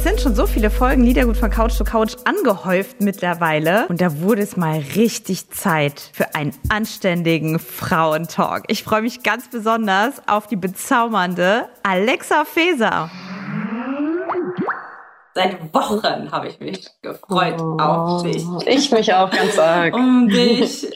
Es sind schon so viele Folgen Liedergut von Couch zu Couch angehäuft mittlerweile. Und da wurde es mal richtig Zeit für einen anständigen Frauentalk. Ich freue mich ganz besonders auf die bezaubernde Alexa Feser. Seit Wochen habe ich mich gefreut oh, auf dich. Ich mich auch ganz arg. um dich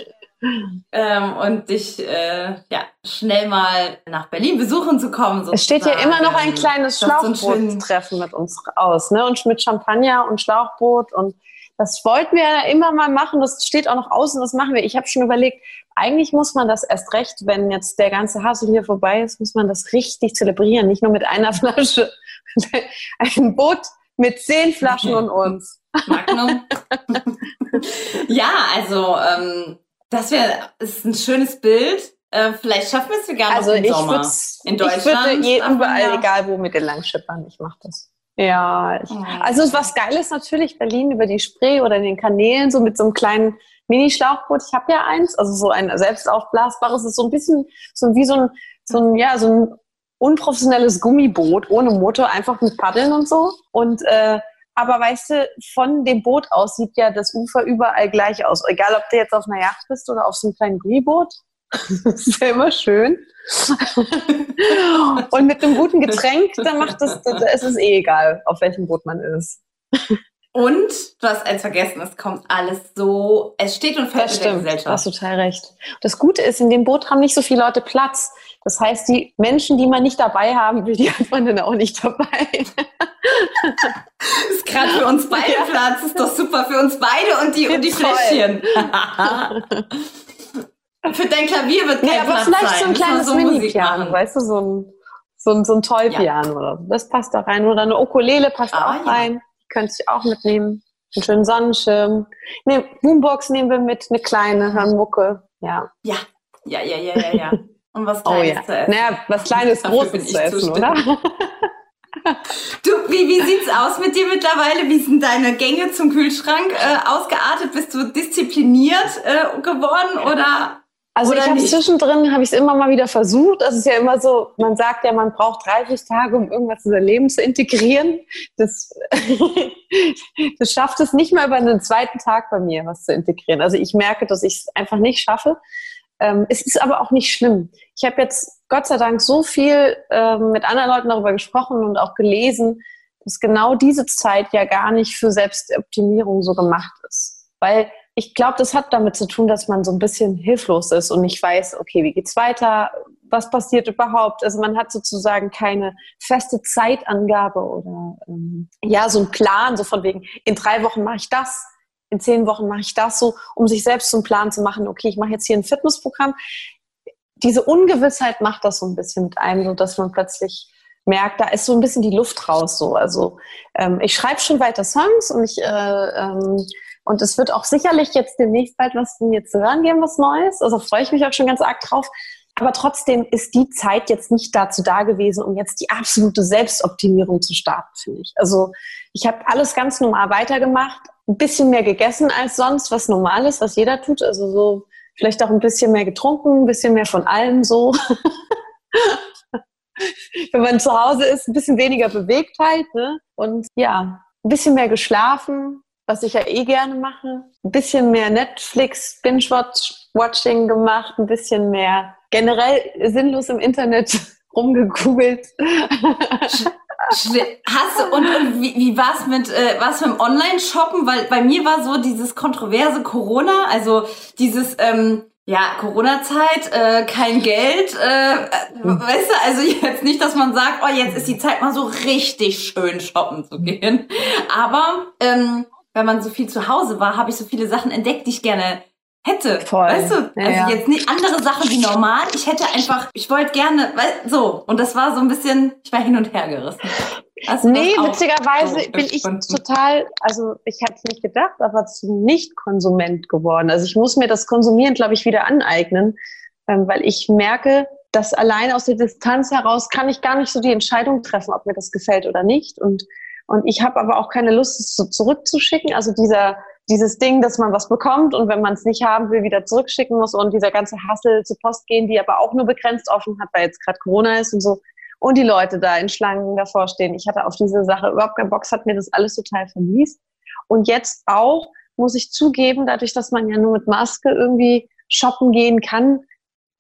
ähm, und dich äh, ja, schnell mal nach Berlin besuchen zu kommen. Sozusagen. Es steht ja immer noch ein kleines Schlauchboot-Treffen mit uns aus, ne? Und mit Champagner und Schlauchboot und das wollten wir ja immer mal machen. Das steht auch noch aus und das machen wir. Ich habe schon überlegt, eigentlich muss man das erst recht, wenn jetzt der ganze Hassel hier vorbei ist, muss man das richtig zelebrieren. Nicht nur mit einer Flasche. Ein Boot mit zehn Flaschen und uns. Magnum. ja, also ähm, das wäre ist ein schönes Bild. Äh, vielleicht schaffen wir es sogar noch also im ich Sommer. In Deutschland. Ich würde je, überall, egal wo, mit den Langschippern. Ich mache das. Ja, ich, oh. also was geil ist natürlich Berlin über die Spree oder in den Kanälen, so mit so einem kleinen Mini-Schlauchboot. Ich habe ja eins, also so ein selbst aufblasbares, ist so ein bisschen so wie so ein, so ein, ja, so ein unprofessionelles Gummiboot ohne Motor, einfach mit Paddeln und so. Und äh, aber weißt du, von dem Boot aus sieht ja das Ufer überall gleich aus. Egal, ob du jetzt auf einer Yacht bist oder auf so einem kleinen Gummiboot. das ist ja immer schön. und mit einem guten Getränk, dann macht es, es ist eh egal, auf welchem Boot man ist. Und du hast eins vergessen, es kommt alles so, es steht und fällt das mit stimmt, der Gesellschaft. Du hast total recht. Das Gute ist, in dem Boot haben nicht so viele Leute Platz. Das heißt, die Menschen, die man nicht dabei haben will, die hat man dann auch nicht dabei. ist gerade für uns beide ja. Platz, ist doch super für uns beide und die, und die Fläschchen. für dein Klavier wird kein ja, aber Platz vielleicht sein. so ein kleines so Mini-Piano, weißt du, so ein, so ein, so ein Toy-Piano ja. Das passt da rein. Oder eine Ukulele passt ah, auch ja. rein. Die könnte ich auch mitnehmen. Einen schönen Sonnenschirm. Ne, Boombox nehmen wir mit, eine kleine, hören Mucke. Ja. Ja, ja, ja, ja, ja, ja. Und was Kleines oh, ja. zu essen. Naja, was Kleines, Großes zu essen, oder? Du, wie, wie sieht's aus mit dir mittlerweile? Wie sind deine Gänge zum Kühlschrank äh, ausgeartet? Bist du diszipliniert äh, geworden oder? Also oder ich habe zwischendrin habe ich es immer mal wieder versucht. Das ist ja immer so, man sagt ja, man braucht 30 Tage, um irgendwas in sein Leben zu integrieren. Das, das schafft es nicht mal über einen zweiten Tag bei mir, was zu integrieren. Also ich merke, dass ich es einfach nicht schaffe. Ähm, es ist aber auch nicht schlimm. Ich habe jetzt Gott sei Dank so viel ähm, mit anderen Leuten darüber gesprochen und auch gelesen, dass genau diese Zeit ja gar nicht für Selbstoptimierung so gemacht ist. Weil ich glaube, das hat damit zu tun, dass man so ein bisschen hilflos ist und nicht weiß, okay, wie geht's weiter? Was passiert überhaupt? Also man hat sozusagen keine feste Zeitangabe oder ähm, ja, so einen Plan, so von wegen, in drei Wochen mache ich das, in zehn Wochen mache ich das so, um sich selbst einen Plan zu machen, okay, ich mache jetzt hier ein Fitnessprogramm. Diese Ungewissheit macht das so ein bisschen mit einem, so dass man plötzlich merkt, da ist so ein bisschen die Luft raus. So. Also ähm, ich schreibe schon weiter Songs und ich äh, ähm, und es wird auch sicherlich jetzt demnächst bald was mir zu hören geben, was Neues. Also freue ich mich auch schon ganz arg drauf. Aber trotzdem ist die Zeit jetzt nicht dazu da gewesen, um jetzt die absolute Selbstoptimierung zu starten, finde ich. Also ich habe alles ganz normal weitergemacht, ein bisschen mehr gegessen als sonst, was normal ist, was jeder tut. Also so vielleicht auch ein bisschen mehr getrunken, ein bisschen mehr von allem so. Wenn man zu Hause ist, ein bisschen weniger Bewegtheit ne? und ja, ein bisschen mehr geschlafen, was ich ja eh gerne mache. Ein bisschen mehr Netflix, Binge-Watching gemacht, ein bisschen mehr generell sinnlos im Internet rumgegoogelt. Hast du, und, und wie, wie war es mit, äh, was mit dem Online-Shoppen? Weil bei mir war so dieses kontroverse Corona, also dieses, ähm, ja, Corona-Zeit, äh, kein Geld, äh, mhm. weißt du, also jetzt nicht, dass man sagt, oh, jetzt ist die Zeit mal so richtig schön shoppen zu gehen. Aber ähm, wenn man so viel zu Hause war, habe ich so viele Sachen entdeckt, die ich gerne hätte. Voll. Weißt du? Also ja. jetzt nicht andere Sachen wie normal. Ich hätte einfach, ich wollte gerne, weil, so. Und das war so ein bisschen, ich war hin und her gerissen. Also nee, witzigerweise so bin ich total, also ich hätte es nicht gedacht, aber zum Nicht-Konsument geworden. Also ich muss mir das Konsumieren, glaube ich, wieder aneignen, ähm, weil ich merke, dass allein aus der Distanz heraus kann ich gar nicht so die Entscheidung treffen, ob mir das gefällt oder nicht. Und, und ich habe aber auch keine Lust, es so zurückzuschicken. Also dieser, dieses Ding, dass man was bekommt und wenn man es nicht haben will, wieder zurückschicken muss und dieser ganze Hassel zur Post gehen, die aber auch nur begrenzt offen hat, weil jetzt gerade Corona ist und so. Und die Leute da in Schlangen davor stehen. Ich hatte auf diese Sache überhaupt keinen Bock, hat mir das alles total vermiest. Und jetzt auch, muss ich zugeben, dadurch, dass man ja nur mit Maske irgendwie shoppen gehen kann,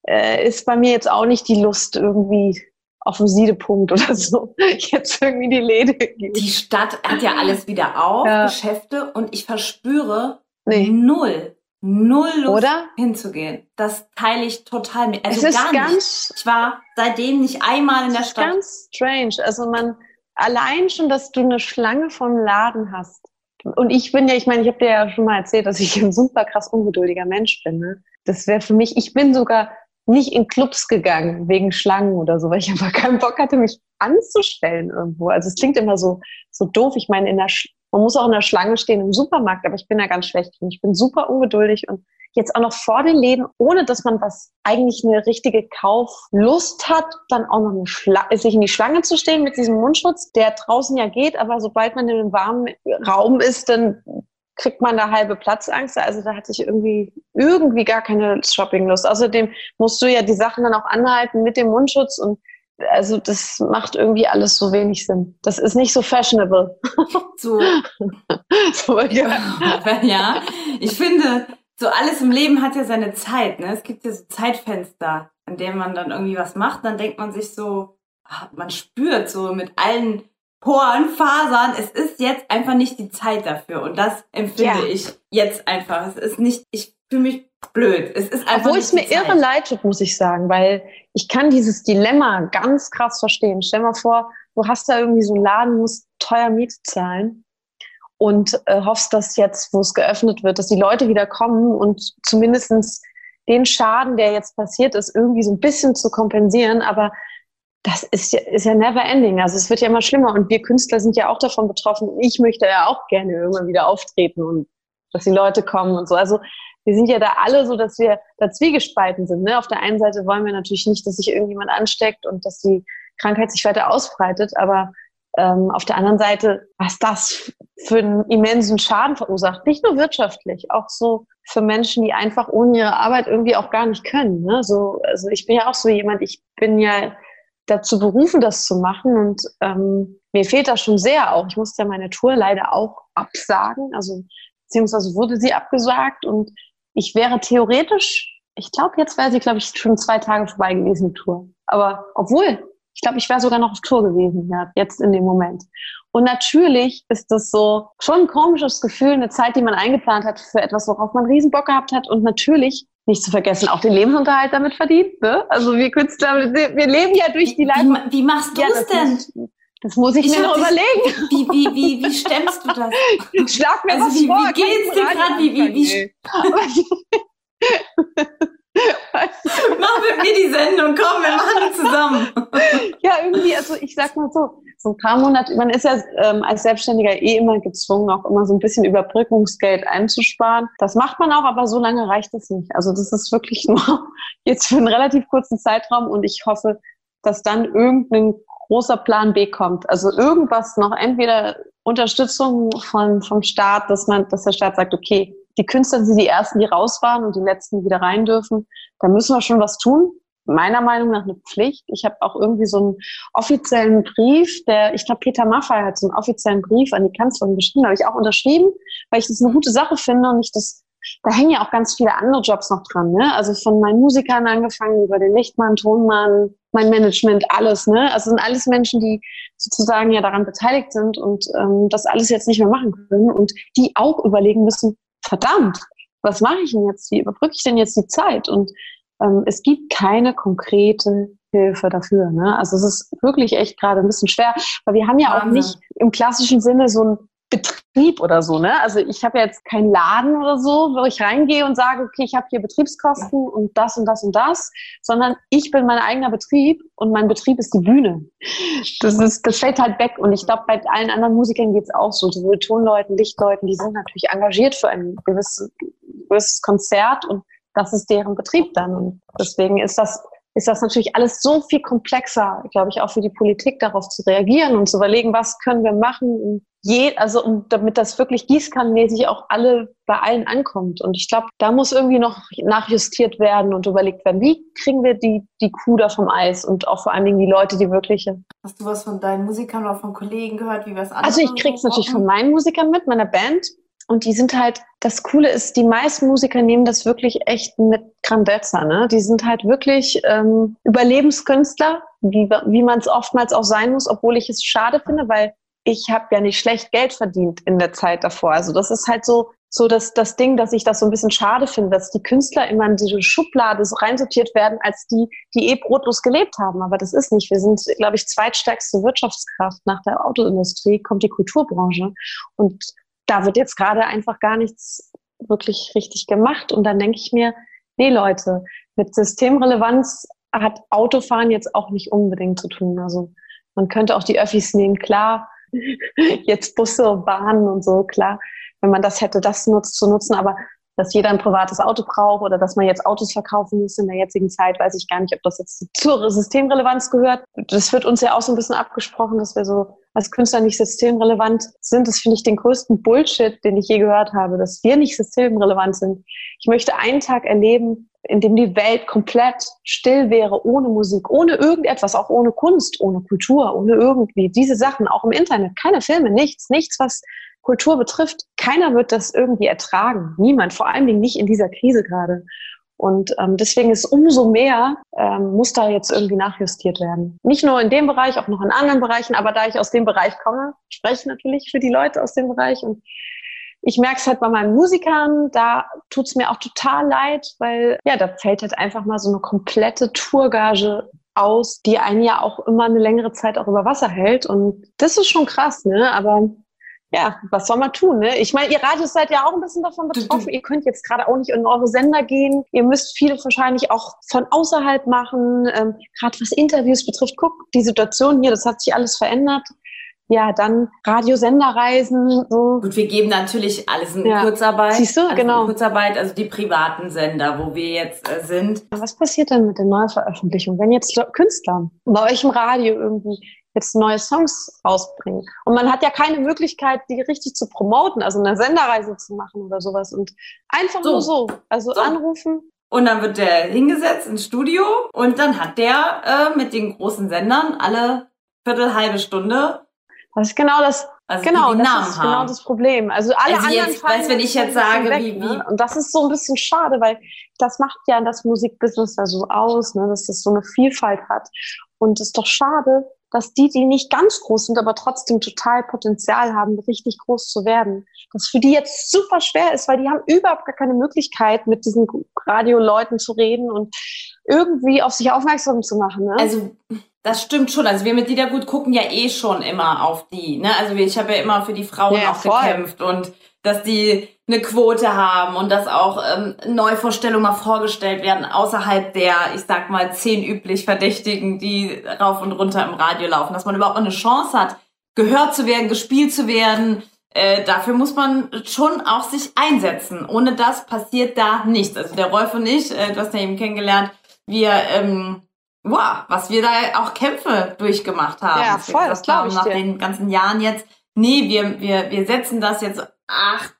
äh, ist bei mir jetzt auch nicht die Lust irgendwie auf dem Siedepunkt oder so. Jetzt irgendwie die Läde geht. Die Stadt hat ja alles wieder auf, ja. Geschäfte und ich verspüre nee. null, null Lust oder? hinzugehen. Das teile ich total mit. Also es ist gar ganz, nicht. Ich war seitdem nicht einmal in der Stadt. Ganz strange. Also man allein schon, dass du eine Schlange vom Laden hast. Und ich bin ja, ich meine, ich habe dir ja schon mal erzählt, dass ich ein super krass ungeduldiger Mensch bin. Ne? Das wäre für mich, ich bin sogar nicht in Clubs gegangen wegen Schlangen oder so, weil ich einfach keinen Bock hatte, mich anzustellen irgendwo. Also es klingt immer so, so doof. Ich meine, in der, man muss auch in der Schlange stehen im Supermarkt, aber ich bin da ganz schlecht und ich bin super ungeduldig und jetzt auch noch vor den Läden, ohne dass man was eigentlich eine richtige Kauflust hat, dann auch noch eine sich in die Schlange zu stehen mit diesem Mundschutz, der draußen ja geht, aber sobald man in einem warmen Raum ist, dann kriegt man da halbe Platzangst. Also da hatte ich irgendwie, irgendwie gar keine Shoppinglust. Außerdem musst du ja die Sachen dann auch anhalten mit dem Mundschutz und also das macht irgendwie alles so wenig Sinn. Das ist nicht so fashionable. So, so ja. ja, ich finde, so alles im Leben hat ja seine Zeit. Ne? Es gibt ja so Zeitfenster, an denen man dann irgendwie was macht. Dann denkt man sich so, ah, man spürt so mit allen Poren, Fasern. Es ist jetzt einfach nicht die Zeit dafür. Und das empfinde ja. ich jetzt einfach. Es ist nicht, ich fühle mich blöd. Es ist einfach Obwohl es mir Zeit. irre leid tut, muss ich sagen, weil ich kann dieses Dilemma ganz krass verstehen. Stell mal vor, du hast da irgendwie so einen Laden, musst teuer Miete zahlen und äh, hoffst, dass jetzt, wo es geöffnet wird, dass die Leute wieder kommen und zumindestens den Schaden, der jetzt passiert ist, irgendwie so ein bisschen zu kompensieren. Aber das ist ja, ist ja never ending. Also es wird ja immer schlimmer und wir Künstler sind ja auch davon betroffen. Ich möchte ja auch gerne irgendwann wieder auftreten und dass die Leute kommen und so. Also wir sind ja da alle so, dass wir da zwiegespalten sind. Ne? Auf der einen Seite wollen wir natürlich nicht, dass sich irgendjemand ansteckt und dass die Krankheit sich weiter ausbreitet, aber ähm, auf der anderen Seite, was das für einen immensen Schaden verursacht, nicht nur wirtschaftlich, auch so für Menschen, die einfach ohne ihre Arbeit irgendwie auch gar nicht können. Ne? So, also ich bin ja auch so jemand, ich bin ja dazu berufen, das zu machen. Und ähm, mir fehlt das schon sehr auch. Ich musste ja meine Tour leider auch absagen. Also beziehungsweise wurde sie abgesagt und ich wäre theoretisch, ich glaube, jetzt wäre sie, glaube ich, schon zwei Tage vorbei gewesen, die Tour. Aber obwohl, ich glaube, ich wäre sogar noch auf Tour gewesen, ja, jetzt in dem Moment. Und natürlich ist das so schon ein komisches Gefühl, eine Zeit, die man eingeplant hat für etwas, worauf man riesen Bock gehabt hat. Und natürlich nicht zu vergessen, auch den Lebensunterhalt damit verdient. Ne? Also wir Künstler, wir leben ja durch die Leistung. Wie, wie machst du ja, es denn? Das muss ich, ich mir noch überlegen. Wie, wie, wie, wie stemmst du das? Schlag mir also was wie, vor. Wie geht's dir gerade? Wie, wie, wie, Mach mit mir die Sendung, komm, wir machen die zusammen. ja, irgendwie, also ich sag mal so, so ein paar Monate, man ist ja ähm, als Selbstständiger eh immer gezwungen, auch immer so ein bisschen Überbrückungsgeld einzusparen. Das macht man auch, aber so lange reicht es nicht. Also das ist wirklich nur jetzt für einen relativ kurzen Zeitraum und ich hoffe, dass dann irgendein großer Plan B kommt. Also irgendwas noch, entweder Unterstützung von, vom Staat, dass man, dass der Staat sagt, okay, die Künstler sind die ersten, die raus waren und die letzten, die wieder rein dürfen. Da müssen wir schon was tun meiner Meinung nach eine Pflicht. Ich habe auch irgendwie so einen offiziellen Brief, der, ich glaube, Peter Maffay hat so einen offiziellen Brief an die Kanzlerin geschrieben, habe ich auch unterschrieben, weil ich das eine gute Sache finde und ich das, da hängen ja auch ganz viele andere Jobs noch dran, ne? Also von meinen Musikern angefangen, über den Lichtmann, Tonmann, mein Management, alles, ne? Also sind alles Menschen, die sozusagen ja daran beteiligt sind und ähm, das alles jetzt nicht mehr machen können und die auch überlegen müssen, verdammt, was mache ich denn jetzt? Wie überbrücke ich denn jetzt die Zeit? Und ähm, es gibt keine konkrete Hilfe dafür. Ne? Also es ist wirklich echt gerade ein bisschen schwer, weil wir haben ja auch nicht im klassischen Sinne so ein Betrieb oder so. Ne? Also ich habe ja jetzt keinen Laden oder so, wo ich reingehe und sage, okay, ich habe hier Betriebskosten und das und das und das, sondern ich bin mein eigener Betrieb und mein Betrieb ist die Bühne. Das, ist, das fällt halt weg. Und ich glaube, bei allen anderen Musikern geht es auch so. Sowohl Tonleuten, Lichtleuten, die sind natürlich engagiert für ein gewisses, gewisses Konzert und das ist deren Betrieb dann. Und deswegen ist das, ist das natürlich alles so viel komplexer, glaube ich, auch für die Politik darauf zu reagieren und zu überlegen, was können wir machen, je, also um, damit das wirklich gießkannenmäßig auch alle bei allen ankommt. Und ich glaube, da muss irgendwie noch nachjustiert werden und überlegt werden, wie kriegen wir die, die Kuh da vom Eis und auch vor allen Dingen die Leute, die wirkliche. Hast du was von deinen Musikern oder von Kollegen gehört, wie wir es Also ich krieg's natürlich von meinen Musikern mit, meiner Band. Und die sind halt, das Coole ist, die meisten Musiker nehmen das wirklich echt mit Grandezza. Ne? Die sind halt wirklich ähm, Überlebenskünstler, wie, wie man es oftmals auch sein muss, obwohl ich es schade finde, weil ich habe ja nicht schlecht Geld verdient in der Zeit davor. Also das ist halt so, so das, das Ding, dass ich das so ein bisschen schade finde, dass die Künstler immer in diese Schublade so reinsortiert werden, als die, die eh brotlos gelebt haben. Aber das ist nicht. Wir sind, glaube ich, zweitstärkste Wirtschaftskraft. Nach der Autoindustrie kommt die Kulturbranche. Und da wird jetzt gerade einfach gar nichts wirklich richtig gemacht. Und dann denke ich mir, nee Leute, mit Systemrelevanz hat Autofahren jetzt auch nicht unbedingt zu tun. Also man könnte auch die Öffis nehmen, klar, jetzt Busse, Bahnen und so, klar, wenn man das hätte, das nutzt, zu nutzen, aber dass jeder ein privates Auto braucht oder dass man jetzt Autos verkaufen muss in der jetzigen Zeit, weiß ich gar nicht, ob das jetzt zur Systemrelevanz gehört. Das wird uns ja auch so ein bisschen abgesprochen, dass wir so als Künstler nicht systemrelevant sind. Das finde ich den größten Bullshit, den ich je gehört habe, dass wir nicht systemrelevant sind. Ich möchte einen Tag erleben, in dem die Welt komplett still wäre, ohne Musik, ohne irgendetwas, auch ohne Kunst, ohne Kultur, ohne irgendwie diese Sachen, auch im Internet, keine Filme, nichts, nichts, was Kultur betrifft. Keiner wird das irgendwie ertragen. Niemand, vor allen Dingen nicht in dieser Krise gerade. Und ähm, deswegen ist umso mehr, ähm, muss da jetzt irgendwie nachjustiert werden. Nicht nur in dem Bereich, auch noch in anderen Bereichen, aber da ich aus dem Bereich komme, spreche ich natürlich für die Leute aus dem Bereich und ich merke es halt bei meinen Musikern, da tut es mir auch total leid, weil ja, da fällt halt einfach mal so eine komplette Tourgage aus, die einen ja auch immer eine längere Zeit auch über Wasser hält. Und das ist schon krass, ne? Aber ja, was soll man tun? Ne? Ich meine, ihr Radios seid ja auch ein bisschen davon betroffen. Ihr könnt jetzt gerade auch nicht in eure Sender gehen. Ihr müsst viele wahrscheinlich auch von außerhalb machen. Ähm, gerade was Interviews betrifft, guck, die Situation hier, das hat sich alles verändert ja, dann Radiosenderreisen. So. Gut, wir geben natürlich alles in ja. Kurzarbeit. Siehst du, also genau. In Kurzarbeit, also die privaten Sender, wo wir jetzt äh, sind. Was passiert denn mit der Neuveröffentlichung, wenn jetzt Künstler bei euch im Radio irgendwie jetzt neue Songs rausbringen. Und man hat ja keine Möglichkeit, die richtig zu promoten, also eine Senderreise zu machen oder sowas. Und einfach so. nur so. Also so. anrufen. Und dann wird der hingesetzt ins Studio und dann hat der äh, mit den großen Sendern alle Viertel, halbe Stunde das ist genau das. Also genau, das ist genau haben. genau das Problem. Also alle also anderen jetzt, weißt, wenn ich jetzt sage, weg, wie, wie ne? und das ist so ein bisschen schade, weil das macht ja das Musikbusiness da so aus, ne, dass das so eine Vielfalt hat. Und es ist doch schade, dass die, die nicht ganz groß sind, aber trotzdem total Potenzial haben, richtig groß zu werden, dass für die jetzt super schwer ist, weil die haben überhaupt gar keine Möglichkeit, mit diesen Radioleuten zu reden und irgendwie auf sich aufmerksam zu machen. Ne? Also das stimmt schon. Also wir mit Liedergut gucken ja eh schon immer auf die. Ne? Also ich habe ja immer für die Frauen ja, auch voll. gekämpft und dass die eine Quote haben und dass auch ähm, Neuvorstellungen mal vorgestellt werden außerhalb der, ich sag mal, zehn üblich Verdächtigen, die rauf und runter im Radio laufen. Dass man überhaupt eine Chance hat, gehört zu werden, gespielt zu werden. Äh, dafür muss man schon auch sich einsetzen. Ohne das passiert da nichts. Also der Rolf und ich, äh, du hast ja eben kennengelernt, wir ähm, wow, was wir da auch Kämpfe durchgemacht haben. Ja, voll, das glaube ich Nach dir. den ganzen Jahren jetzt, nee, wir, wir, wir setzen das jetzt, ach,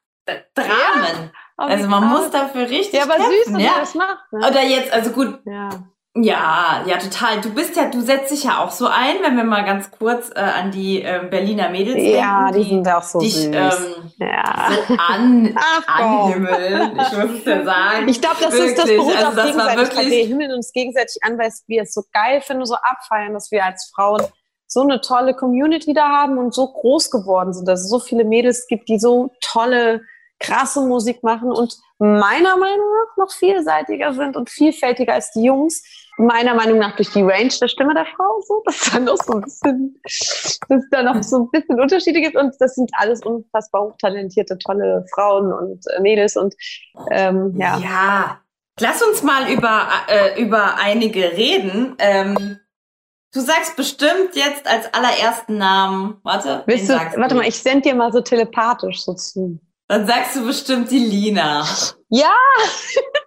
Dramen. Ja, also man muss dafür richtig Ja, aber kämpfen, süß, dass ja? das macht. Ne? Oder jetzt, also gut, ja. Ja, ja, total. Du bist ja, du setzt dich ja auch so ein, wenn wir mal ganz kurz äh, an die äh, Berliner Mädels denken. Ja, die, die sind auch so dich, süß. Ähm, ja. so an, anhimmeln. Ich muss es ja sagen. Ich glaube, das wirklich. ist das beruht also das Gegenseitigkeit. wirklich Wir himmeln uns gegenseitig an, weil wir es so geil finden, so abfeiern, dass wir als Frauen so eine tolle Community da haben und so groß geworden sind, dass es so viele Mädels gibt, die so tolle, krasse Musik machen und meiner Meinung nach noch vielseitiger sind und vielfältiger als die Jungs meiner Meinung nach durch die Range der Stimme der Frau so, dass da noch so ein bisschen, dass da noch so ein bisschen Unterschiede gibt und das sind alles unfassbar hochtalentierte, tolle Frauen und äh, Mädels und ähm, ja. Ja, lass uns mal über äh, über einige reden. Ähm, du sagst bestimmt jetzt als allerersten Namen, warte, Willst du, warte mal, ich sende dir mal so telepathisch so zu. Dann sagst du bestimmt die Lina. Ja!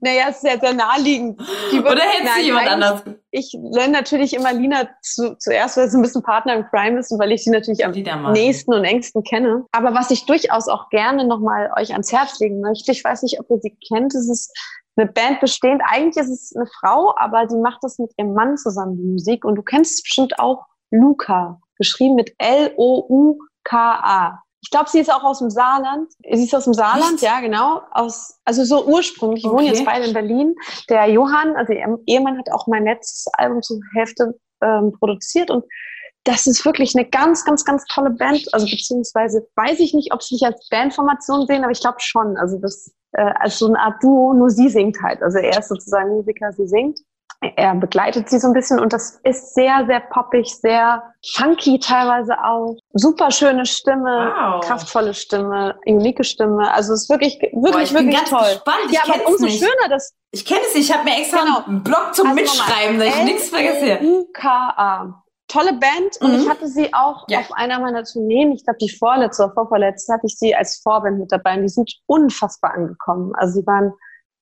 Naja, es ist ja sehr naheliegend. Die Oder hättest du jemand anders? Ich nenne natürlich immer Lina zu, zuerst, weil sie ein bisschen Partner im Crime ist und weil ich sie natürlich am nächsten und engsten kenne. Aber was ich durchaus auch gerne nochmal euch ans Herz legen möchte, ich weiß nicht, ob ihr sie kennt, es ist eine Band bestehend. Eigentlich ist es eine Frau, aber sie macht das mit ihrem Mann zusammen, die Musik. Und du kennst bestimmt auch Luca, geschrieben mit L-O-U-K-A. Ich glaube, sie ist auch aus dem Saarland. Sie ist aus dem Saarland, Echt? ja, genau. Aus, also so ursprünglich. Ich okay. wohne jetzt beide in Berlin. Der Johann, also ihr Ehemann, hat auch mein letztes Album zur Hälfte ähm, produziert und das ist wirklich eine ganz, ganz, ganz tolle Band. Also beziehungsweise weiß ich nicht, ob sie sich als Bandformation sehen, aber ich glaube schon. Also das äh, als so eine Art Duo, nur sie singt halt. Also er ist sozusagen Musiker, sie singt er begleitet sie so ein bisschen und das ist sehr, sehr poppig, sehr funky teilweise auch. Super schöne Stimme, wow. kraftvolle Stimme, unique Stimme. Also es ist wirklich, wirklich, Boah, ich wirklich bin ganz toll. Gespannt. Ich ja, aber umso nicht. schöner, dass ich kenne es nicht. Ich habe mir extra genau. einen Blog zum also Mitschreiben, dass ich nichts vergesse. UKA. Tolle Band und mhm. ich hatte sie auch ja. auf einer meiner Tourneen, ich glaube die vorletzte oder vorvorletzte, hatte ich sie als Vorband mit dabei und die sind unfassbar angekommen. Also sie waren.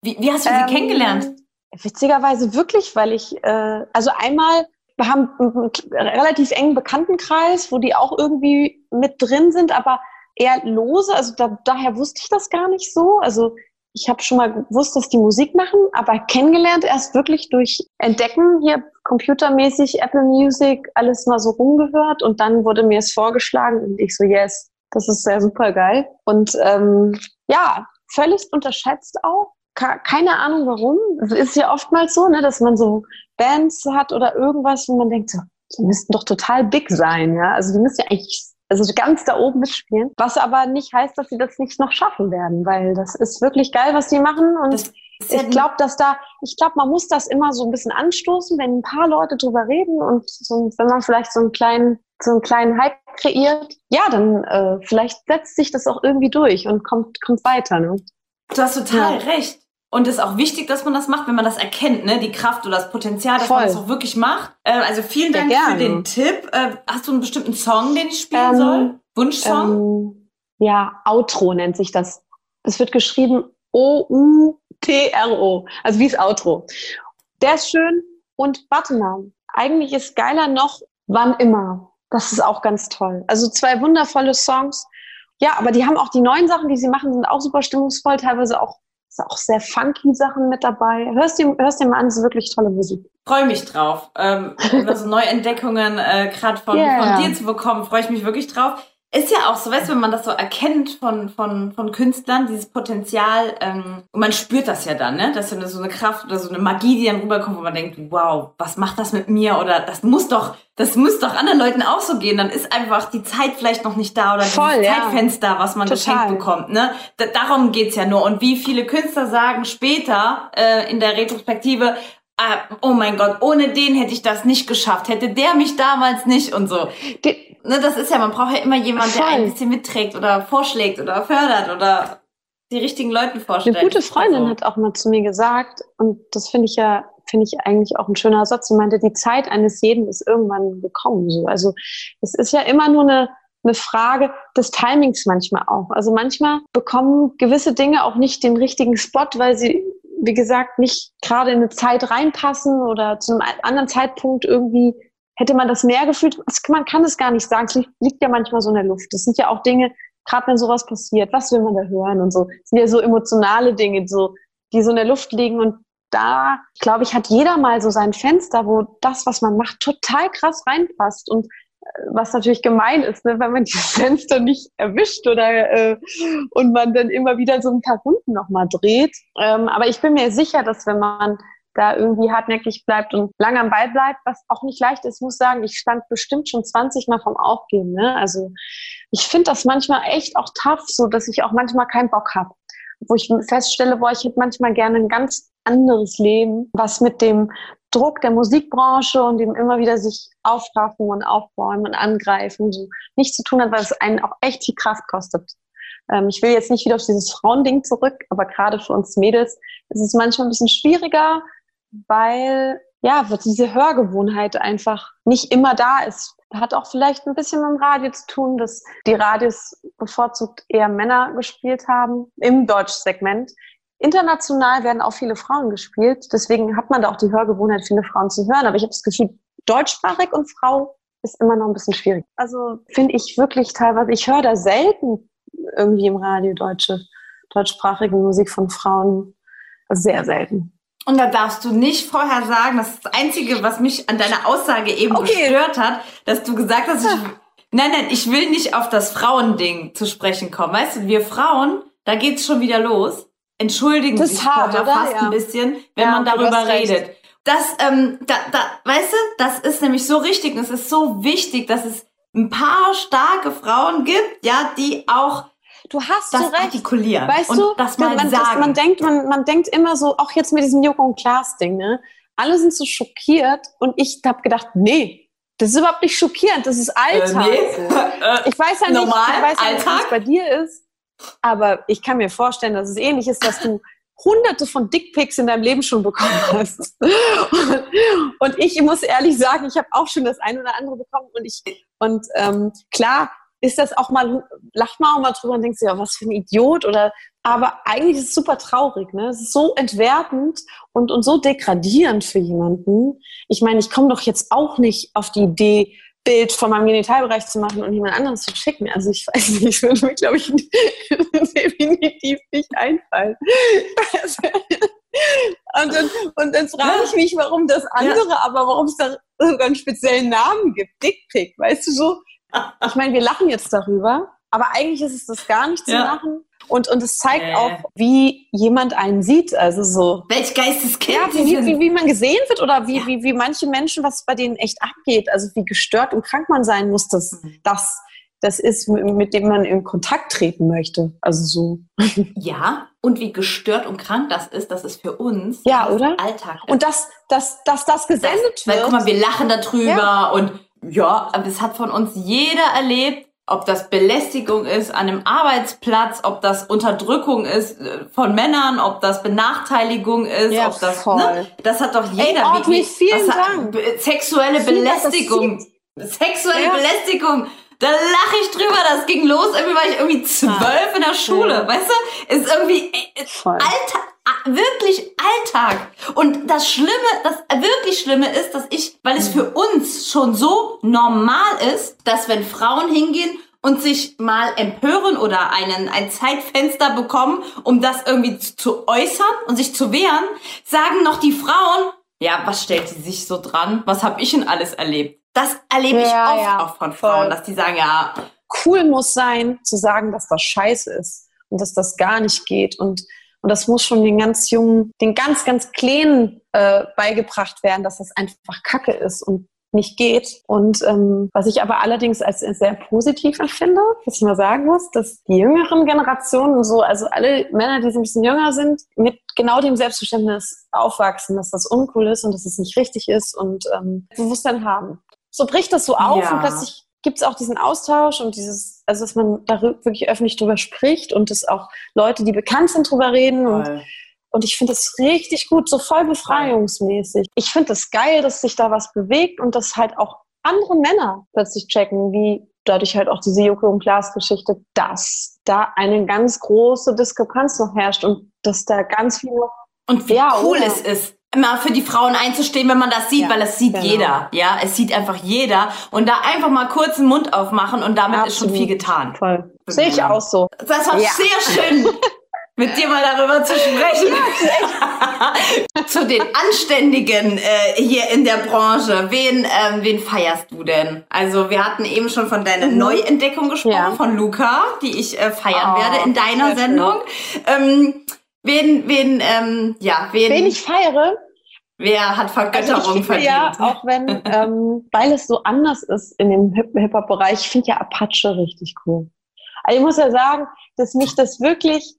Wie, wie hast du ähm, sie kennengelernt? Witzigerweise wirklich, weil ich, äh, also einmal, wir haben einen relativ engen Bekanntenkreis, wo die auch irgendwie mit drin sind, aber eher lose. Also da, daher wusste ich das gar nicht so. Also ich habe schon mal gewusst, dass die Musik machen, aber kennengelernt erst wirklich durch Entdecken hier computermäßig, Apple Music, alles mal so rumgehört und dann wurde mir es vorgeschlagen und ich so, yes, das ist sehr super geil. Und ähm, ja, völlig unterschätzt auch keine Ahnung warum. Es ist ja oftmals so, ne, dass man so Bands hat oder irgendwas, wo man denkt, so, die müssten doch total big sein, ja. Also die müssen ja eigentlich also ganz da oben mitspielen. Was aber nicht heißt, dass sie das nicht noch schaffen werden, weil das ist wirklich geil, was die machen. Und ich glaube, dass da, ich glaube, man muss das immer so ein bisschen anstoßen, wenn ein paar Leute drüber reden und so, wenn man vielleicht so einen kleinen, so einen kleinen Hype kreiert, ja, dann äh, vielleicht setzt sich das auch irgendwie durch und kommt, kommt weiter. Ne? Du hast total ja. recht. Und es ist auch wichtig, dass man das macht, wenn man das erkennt, ne? Die Kraft oder das Potenzial, dass Voll. man das auch wirklich macht. Äh, also vielen Dank ja, für den Tipp. Äh, hast du einen bestimmten Song, den ich spielen ähm, soll? Wunschsong? Ähm, ja, Outro nennt sich das. Es wird geschrieben O-U-T-R-O. Also wie das Outro. Der ist schön und warte mal. Eigentlich ist geiler noch Wann immer. Das ist auch ganz toll. Also zwei wundervolle Songs. Ja, aber die haben auch die neuen Sachen, die sie machen, sind auch super stimmungsvoll, teilweise auch ist auch sehr funky Sachen mit dabei. Hörst dir, hörst dir mal an, es ist wirklich tolle Musik. Freue mich drauf. Ähm, so Neuentdeckungen äh, gerade von, yeah. von dir zu bekommen, freue ich mich wirklich drauf. Ist ja auch so, weißt du, wenn man das so erkennt von, von, von Künstlern, dieses Potenzial, ähm, und man spürt das ja dann, ne? Das ist ja so eine Kraft oder so eine Magie, die dann rüberkommt, wo man denkt, wow, was macht das mit mir? Oder das muss doch, das muss doch anderen Leuten auch so gehen. Dann ist einfach die Zeit vielleicht noch nicht da oder Voll, das Zeitfenster, was man Total. geschenkt bekommt, ne? Da, darum geht's ja nur. Und wie viele Künstler sagen später äh, in der Retrospektive, ah, oh mein Gott, ohne den hätte ich das nicht geschafft, hätte der mich damals nicht und so. Die ne, das ist ja, man braucht ja immer jemanden, der ein bisschen mitträgt oder vorschlägt oder fördert oder die richtigen Leuten vorstellt. Eine gute Freundin also. hat auch mal zu mir gesagt, und das finde ich ja, finde ich eigentlich auch ein schöner Satz. Sie meinte, die Zeit eines jeden ist irgendwann gekommen. So. Also es ist ja immer nur eine, eine Frage des Timings manchmal auch. Also manchmal bekommen gewisse Dinge auch nicht den richtigen Spot, weil sie, wie gesagt, nicht gerade in eine Zeit reinpassen oder zu einem anderen Zeitpunkt irgendwie hätte man das mehr gefühlt, man kann es gar nicht sagen, es liegt ja manchmal so in der Luft. Das sind ja auch Dinge, gerade wenn sowas passiert, was will man da hören und so. Das sind ja so emotionale Dinge, so, die so in der Luft liegen und da, glaube ich, hat jeder mal so sein Fenster, wo das, was man macht, total krass reinpasst und was natürlich gemein ist, ne, wenn man dieses Fenster nicht erwischt oder äh, und man dann immer wieder so ein paar Runden nochmal dreht. Ähm, aber ich bin mir sicher, dass wenn man da irgendwie hartnäckig bleibt und lang am Ball bleibt, was auch nicht leicht ist. Muss sagen, ich stand bestimmt schon 20 Mal vom Aufgeben. Ne? Also ich finde das manchmal echt auch tough, so dass ich auch manchmal keinen Bock habe. Wo ich feststelle, wo ich hätte manchmal gerne ein ganz anderes Leben, was mit dem Druck der Musikbranche und dem immer wieder sich aufraffen und aufbäumen und angreifen so nichts zu tun hat, weil es einen auch echt viel Kraft kostet. Ähm, ich will jetzt nicht wieder auf dieses Frauending zurück, aber gerade für uns Mädels ist es manchmal ein bisschen schwieriger, weil ja, diese Hörgewohnheit einfach nicht immer da ist. Hat auch vielleicht ein bisschen mit dem Radio zu tun, dass die Radios bevorzugt eher Männer gespielt haben im Deutschsegment. International werden auch viele Frauen gespielt. Deswegen hat man da auch die Hörgewohnheit, viele Frauen zu hören. Aber ich habe das Gefühl, deutschsprachig und Frau ist immer noch ein bisschen schwierig. Also finde ich wirklich teilweise, ich höre da selten irgendwie im Radio deutsche, deutschsprachige Musik von Frauen. Also sehr selten. Und da darfst du nicht vorher sagen, das ist das Einzige, was mich an deiner Aussage eben Okay. gestört hat, dass du gesagt hast, ich, nein, nein, ich will nicht auf das Frauending zu sprechen kommen. Weißt du, wir Frauen, da geht's schon wieder los. Entschuldigen Das sich hart, oder? fast Ja. ein bisschen, wenn Ja, man darüber hast recht. redet. Das, ähm, da, da, weißt du, das ist nämlich so richtig und es ist so wichtig, dass es ein paar starke Frauen gibt, ja, die auch Du hast das so recht. artikulieren Weißt und du, das mal man, sagen. Das, man, denkt, man, man denkt immer so, auch jetzt mit diesem Joko und Klaas-Ding, ne? Alle sind so schockiert und ich habe gedacht, nee, das ist überhaupt nicht schockierend, das ist Alltag. äh, nee. Äh, Ich weiß ja nicht, Normal, ich weiß ja nicht, Alltag? es bei dir ist, aber ich kann mir vorstellen, dass es ähnlich ist, dass du hunderte von Dickpics in deinem Leben schon bekommen hast. Und, und ich muss ehrlich sagen, ich habe auch schon das eine oder andere bekommen und ich und ähm, klar ist das auch mal, lacht man auch mal drüber und denkt sich, ja, was für ein Idiot oder aber eigentlich ist es super traurig, ne? Es ist so entwertend und, und so degradierend für jemanden. Ich meine, ich komme doch jetzt auch nicht auf die Idee, Bild von meinem Genitalbereich zu machen und jemand anderen zu schicken. Also ich weiß nicht, ich würde mir, glaube ich, definitiv nicht einfallen. Und dann, und dann frage ich mich, warum das andere, aber warum es da sogar einen speziellen Namen gibt. Dickpick, weißt du so? Ich meine, wir lachen jetzt darüber, aber eigentlich ist es das gar nicht zu Ja. lachen. Und, und es zeigt Äh. auch, wie jemand einen sieht. Also so, Welch Geisteskind ja, wie, wie, wie man gesehen wird oder wie, Ja. wie, wie manche Menschen, was bei denen echt abgeht. Also wie gestört und krank man sein muss, dass Mhm. das das ist, mit, dem man in Kontakt treten möchte. Also so. Ja, und wie gestört und krank das ist, dass es für uns Ja, das oder? Alltag ist. Und dass, dass, dass das gesendet das, weil wird. guck mal, wir lachen darüber und ja, aber das hat von uns jeder erlebt, ob das Belästigung ist an einem Arbeitsplatz, ob das Unterdrückung ist äh, von Männern, ob das Benachteiligung ist, Ja, ob das, voll. ne, das hat doch jeder. Audrey, vielen hat- Dank. Be- Sexuelle Belästigung. Sexuelle Ja. Belästigung. Da lache ich drüber, das ging los, irgendwie war ich irgendwie zwölf in der Schule, Ja. weißt du? Ist irgendwie, äh, Voll. Alltag, wirklich Alltag. Und das Schlimme, das wirklich Schlimme ist, dass ich, weil es für uns schon so normal ist, dass wenn Frauen hingehen und sich mal empören oder einen, ein Zeitfenster bekommen, um das irgendwie zu, zu äußern und sich zu wehren, sagen noch die Frauen, ja, was stellt sie sich so dran? Was habe ich denn alles erlebt? Das erlebe ich Ja, oft ja, auch von voll. Frauen, dass die sagen, ja, cool muss sein, zu sagen, dass das scheiße ist und dass das gar nicht geht. Und, und das muss schon den ganz jungen, den ganz, ganz Kleinen äh, beigebracht werden, dass das einfach Kacke ist und nicht geht. Und ähm, was ich aber allerdings als sehr positiv empfinde, was ich mal sagen muss, dass die jüngeren Generationen so, also alle Männer, die so ein bisschen jünger sind, mit genau dem Selbstverständnis aufwachsen, dass das uncool ist und dass es nicht richtig ist und ähm, Bewusstsein haben. So bricht das so auf Ja. und plötzlich gibt es auch diesen Austausch und dieses, also dass man darüber wirklich öffentlich drüber spricht und dass auch Leute, die bekannt sind, drüber reden Voll. und ich finde das richtig gut, so voll befreiungsmäßig. Ich finde es das geil, dass sich da was bewegt und dass halt auch andere Männer plötzlich checken, wie dadurch halt auch diese Joko und Glas Geschichte, dass da eine ganz große Diskrepanz noch herrscht und dass da ganz viel noch Und wie Ja, cool oder? es ist, immer für die Frauen einzustehen, wenn man das sieht, Ja, weil es sieht genau. jeder. Ja, es sieht einfach jeder. Und da einfach mal kurz den Mund aufmachen und damit ist schon Absolut. viel getan. voll. Sehe ich auch so. Das war Ja. sehr schön, mit dir mal darüber zu sprechen. zu den Anständigen äh, hier in der Branche. Wen, ähm, wen feierst du denn? Also wir hatten eben schon von deiner Neuentdeckung gesprochen, Mhm. Ja. von Luca, die ich äh, feiern Oh, werde in deiner. Sendung. Ähm, wen, wen, ähm, ja, wen, Wen ich feiere, wer hat also Vergötterung ich finde ja, verdient? auch wenn, ähm, weil es so anders ist in dem Hip- Hip-Hop-Bereich, ich finde ja Apache richtig cool. Also ich muss ja sagen, dass mich das wirklich,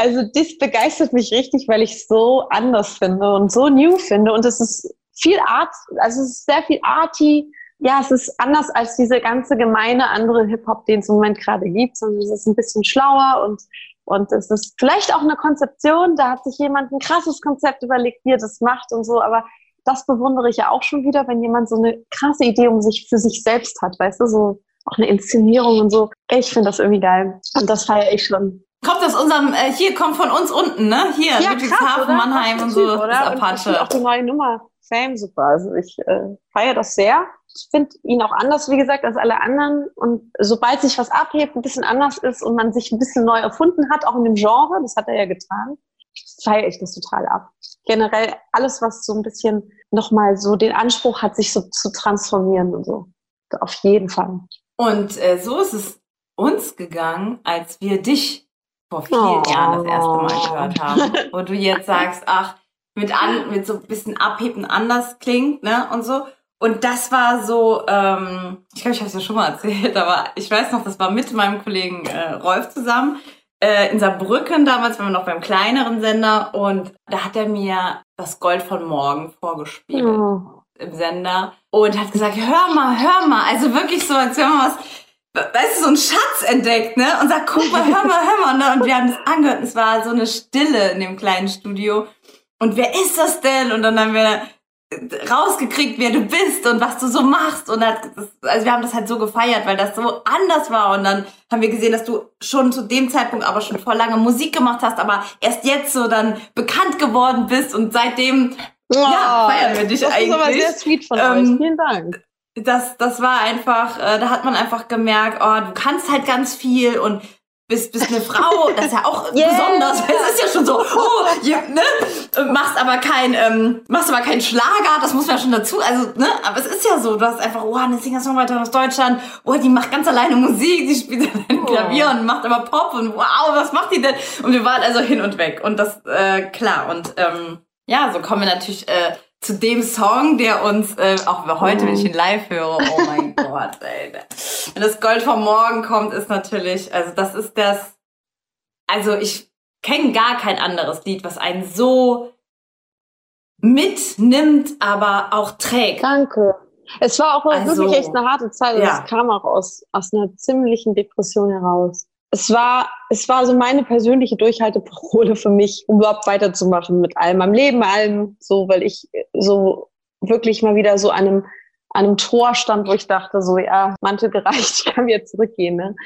also das begeistert mich richtig, weil ich so anders finde und so new finde und es ist viel Art, also es ist sehr viel arty. Ja, es ist anders als diese ganze gemeine andere Hip-Hop, den es im Moment gerade gibt, sondern es ist ein bisschen schlauer und und es ist vielleicht auch eine Konzeption, da hat sich jemand ein krasses Konzept überlegt, wie er das macht und so, aber das bewundere ich ja auch schon wieder, wenn jemand so eine krasse Idee um sich für sich selbst hat, weißt du, so auch eine Inszenierung und so. Ich finde das irgendwie geil. Und das feiere ich schon Kommt aus unserem, äh, hier kommt von uns unten, ne? Hier, Ja, Ludwigshafen, oder? Mannheim und so, Typ, oder? Und ich finde auch die neue Nummer Fame super. Also ich äh, feiere das sehr. Ich finde ihn auch anders, wie gesagt, als alle anderen. Und sobald sich was abhebt, ein bisschen anders ist und man sich ein bisschen neu erfunden hat, auch in dem Genre, das hat er ja getan, feiere ich das total ab. Generell alles, was so ein bisschen nochmal so den Anspruch hat, sich so zu transformieren und so. Auf jeden Fall. Und äh, so ist es uns gegangen, als wir dich vor vielen Oh. Jahren das erste Mal gehört haben. Wo du jetzt sagst, ach, mit, an, mit so ein bisschen Abheben anders klingt, ne? Und so. Und das war so, ähm, ich glaube, ich habe es ja schon mal erzählt, aber ich weiß noch, das war mit meinem Kollegen äh, Rolf zusammen äh, in Saarbrücken damals, waren wir noch beim kleineren Sender und da hat er mir das Gold von morgen vorgespielt Oh. im Sender und hat gesagt, hör mal, hör mal. Also wirklich so, als wenn man was, weißt du, so einen Schatz entdeckt, ne? Und sagt, guck mal, hör mal, hör mal. Ne? Und wir haben das angehört und es war so eine Stille in dem kleinen Studio. Und wer ist das denn? Und dann haben wir rausgekriegt, wer du bist und was du so machst. Und das, also wir haben das halt so gefeiert, weil das so anders war. Und dann haben wir gesehen, dass du schon zu dem Zeitpunkt aber schon vor lange Musik gemacht hast, aber erst jetzt so dann bekannt geworden bist und seitdem Ja, feiern wir dich das ist aber eigentlich. sehr sweet von Ähm, euch. Vielen Dank. Das, das war einfach, äh, da hat man einfach gemerkt, oh, du kannst halt ganz viel und bist, bist eine Frau, das ist ja auch Yeah. besonders. Es ist ja schon so, oh, je, ne? Machst aber kein, ähm, machst aber keinen Schlager, das muss man schon dazu, also, ne? Aber es ist ja so, du hast einfach, oh, eine Singer-Songwriterin aus Deutschland, oh, die macht ganz alleine Musik, die spielt allein Klavier und macht aber Pop und wow, was macht die denn? Und wir waren also hin und weg und das, äh, klar und, ähm, ja, so kommen wir natürlich, äh, zu dem Song, der uns äh, auch heute, wenn ich ihn live höre, oh mein Gott, ey. Wenn das Gold vom Morgen kommt, ist natürlich, also das ist das, also ich kenne gar kein anderes Lied, was einen so mitnimmt, aber auch trägt. Danke. Es war auch Also, wirklich echt eine harte Zeit. und ja. Es kam auch aus, aus einer ziemlichen Depression heraus. Es war, es war so meine persönliche Durchhalteparole für mich, um überhaupt weiterzumachen mit allem, am Leben, allem, so, weil ich so wirklich mal wieder so an einem, an einem Tor stand, wo ich dachte, so, ja, Mantel gereicht, ich kann wieder zurückgehen. Ne?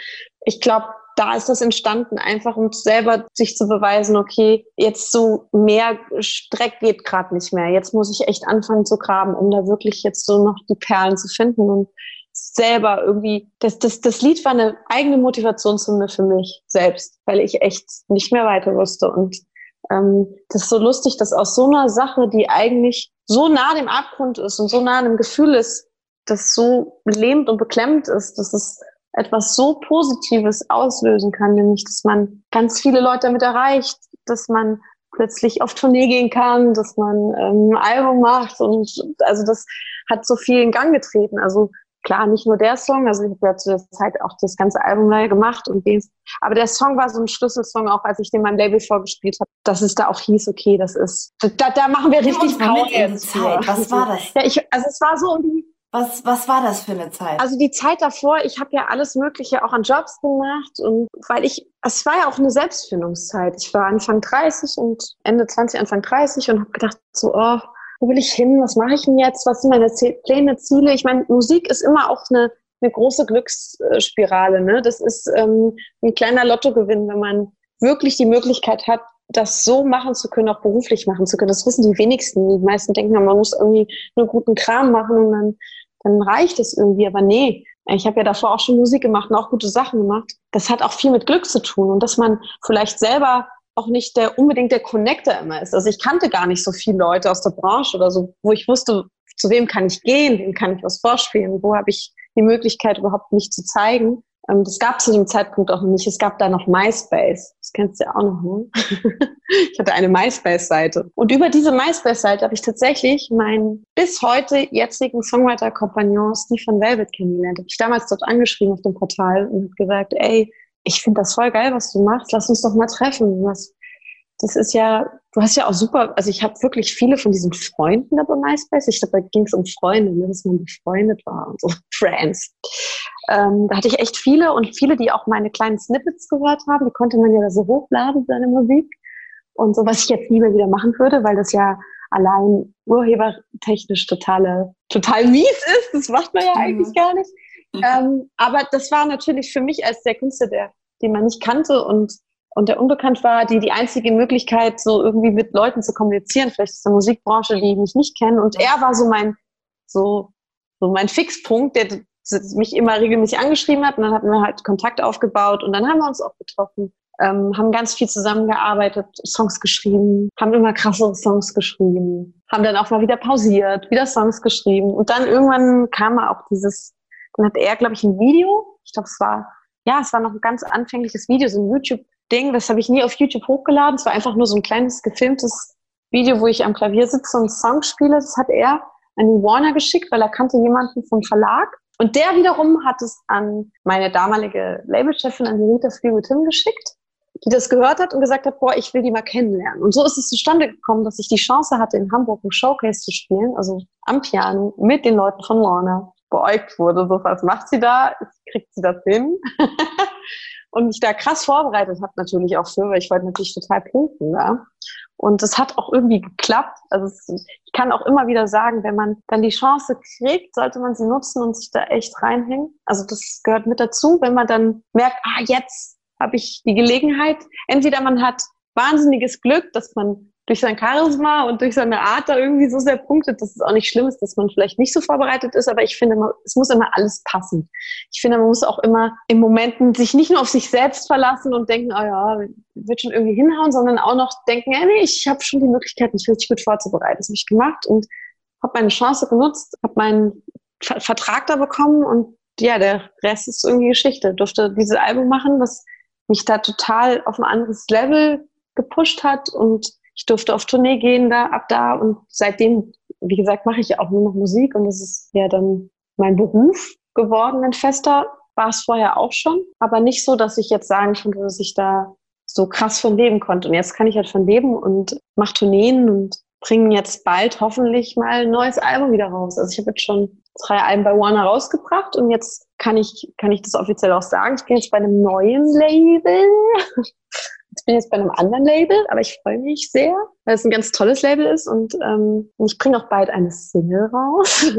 Ich glaube, da ist das entstanden, einfach um selber sich zu beweisen, okay, jetzt so mehr Streck geht gerade nicht mehr. Jetzt muss ich echt anfangen zu graben, um da wirklich jetzt so noch die Perlen zu finden und selber irgendwie, das, das, das Lied war eine eigene Motivationsrunde für mich selbst, weil ich echt nicht mehr weiter wusste. Und ähm, das ist so lustig, dass aus so einer Sache, die eigentlich so nah dem Abgrund ist und so nah dem Gefühl ist, das so lähmt und beklemmt ist, dass es etwas so Positives auslösen kann, nämlich dass man ganz viele Leute damit erreicht, dass man plötzlich auf Tournee gehen kann, dass man ähm, ein Album macht und also das hat so viel in Gang getreten. Also klar, nicht nur der Song, also ich habe ja zu der Zeit auch das ganze Album neu gemacht und den, aber der Song war so ein Schlüsselsong, auch als ich den meinem Label vorgespielt habe, dass es da auch hieß, okay, das ist, da, da machen wir richtig Power jetzt Zeit. Was war das? Ja, ich, also es war so um die Was, was war das für eine Zeit? also die Zeit davor, ich habe ja alles Mögliche auch an Jobs gemacht und weil ich, es war ja auch eine Selbstfindungszeit. Ich war Anfang 30 und Ende 20, Anfang 30 und habe gedacht so, oh, wo will ich hin? Was mache ich denn jetzt? Was sind meine Ziel- Pläne, Ziele? Ich meine, Musik ist immer auch eine, eine große Glücksspirale. Ne? Das ist ähm, ein kleiner Lottogewinn, wenn man wirklich die Möglichkeit hat, das so machen zu können, auch beruflich machen zu können. Das wissen die wenigsten. Die meisten denken, man muss irgendwie nur guten Kram machen und dann dann reicht es irgendwie. Aber nee, ich habe ja davor auch schon Musik gemacht und auch gute Sachen gemacht. Das hat auch viel mit Glück zu tun und dass man vielleicht selber auch nicht der unbedingt der Connector immer ist. Also ich kannte gar nicht so viele Leute aus der Branche oder so, wo ich wusste, zu wem kann ich gehen, wem kann ich was vorspielen, wo habe ich die Möglichkeit überhaupt mich zu zeigen. Ähm, Das gab zu dem Zeitpunkt auch noch nicht. Es gab da noch MySpace. Das kennst du ja auch noch, ne? Ich hatte eine MySpace-Seite. Und über diese MySpace-Seite habe ich tatsächlich meinen bis heute jetzigen Songwriter-Kompagnon Steve van Velvet kennengelernt. Habe ich damals dort angeschrieben auf dem Portal und gesagt, ey, ich finde das voll geil, was du machst. Lass uns doch mal treffen. Was, das ist ja, du hast ja auch super, also ich habe wirklich viele von diesen Freunden da bei MySpace. Ich glaube, da ging es um Freunde, ne, dass man befreundet war und so. Friends. Ähm, da hatte ich echt viele und viele, die auch meine kleinen Snippets gehört haben, die konnte man ja da so hochladen, seine Musik. Und so, was ich jetzt nie mehr wieder machen würde, weil das ja allein urhebertechnisch totale, total mies ist. Das macht man ja eigentlich gar nicht. Ähm, aber das war natürlich für mich als der Künstler, der, den man nicht kannte und Und der Unbekannt war die, die einzige Möglichkeit, so irgendwie mit Leuten zu kommunizieren, vielleicht aus der Musikbranche, die mich nicht kennen. Und er war so mein, so, so mein Fixpunkt, der mich immer regelmäßig angeschrieben hat. Und dann hatten wir halt Kontakt aufgebaut und dann haben wir uns auch getroffen ähm, haben ganz viel zusammengearbeitet, Songs geschrieben, haben immer krassere Songs geschrieben, haben dann auch mal wieder pausiert, wieder Songs geschrieben und dann irgendwann kam auch dieses, dann hat er, glaube ich, ein Video, ich glaube, es war, ja, es war noch ein ganz anfängliches Video, so ein YouTube-Ding, das habe ich nie auf YouTube hochgeladen, es war einfach nur so ein kleines gefilmtes Video, wo ich am Klavier sitze und Song spiele, das hat er an den Warner geschickt, weil er kannte jemanden vom Verlag. Und der wiederum hat es an meine damalige Labelchefin, an die Rita Fliegel-Tim geschickt die das gehört hat und gesagt hat, boah, ich will die mal kennenlernen. Und so ist es zustande gekommen, dass ich die Chance hatte, in Hamburg ein Showcase zu spielen, also am Piano mit den Leuten von Warner beäugt wurde. So, was macht sie da? Kriegt sie das hin? und mich da krass vorbereitet habe natürlich auch für, weil ich wollte natürlich total punkten da. Und es hat auch irgendwie geklappt. Also es, ich kann auch immer wieder sagen, wenn man dann die Chance kriegt, sollte man sie nutzen und sich da echt reinhängen. Also das gehört mit dazu, wenn man dann merkt, ah, jetzt habe ich die Gelegenheit, entweder man hat wahnsinniges Glück, dass man durch sein Charisma und durch seine Art da irgendwie so sehr punktet, dass es auch nicht schlimm ist, dass man vielleicht nicht so vorbereitet ist, aber ich finde, es muss immer alles passen. Ich finde, man muss auch immer in Momenten sich nicht nur auf sich selbst verlassen und denken, oh ja, wird schon irgendwie hinhauen, sondern auch noch denken, ja, nee, ich habe schon die Möglichkeit, mich richtig gut vorzubereiten. Das habe ich gemacht und habe meine Chance genutzt, habe meinen Vertrag da bekommen und ja, der Rest ist irgendwie Geschichte. Ich durfte dieses Album machen, was mich da total auf ein anderes Level gepusht hat und ich durfte auf Tournee gehen da ab da und seitdem, wie gesagt, mache ich ja auch nur noch Musik und das ist ja dann mein Beruf geworden, ein fester. War es vorher auch schon, aber nicht so, dass ich jetzt sagen konnte, dass ich da so krass von leben konnte. Und jetzt kann ich halt von leben und mache Tourneen und bringen jetzt bald hoffentlich mal ein neues Album wieder raus. Also ich habe jetzt schon drei Alben bei Warner rausgebracht und jetzt kann ich, kann ich das offiziell auch sagen. Ich bin jetzt bei einem neuen Label. Ich bin jetzt bei einem anderen Label, aber ich freue mich sehr, weil es ein ganz tolles Label ist und ähm, ich bringe auch bald eine Single raus.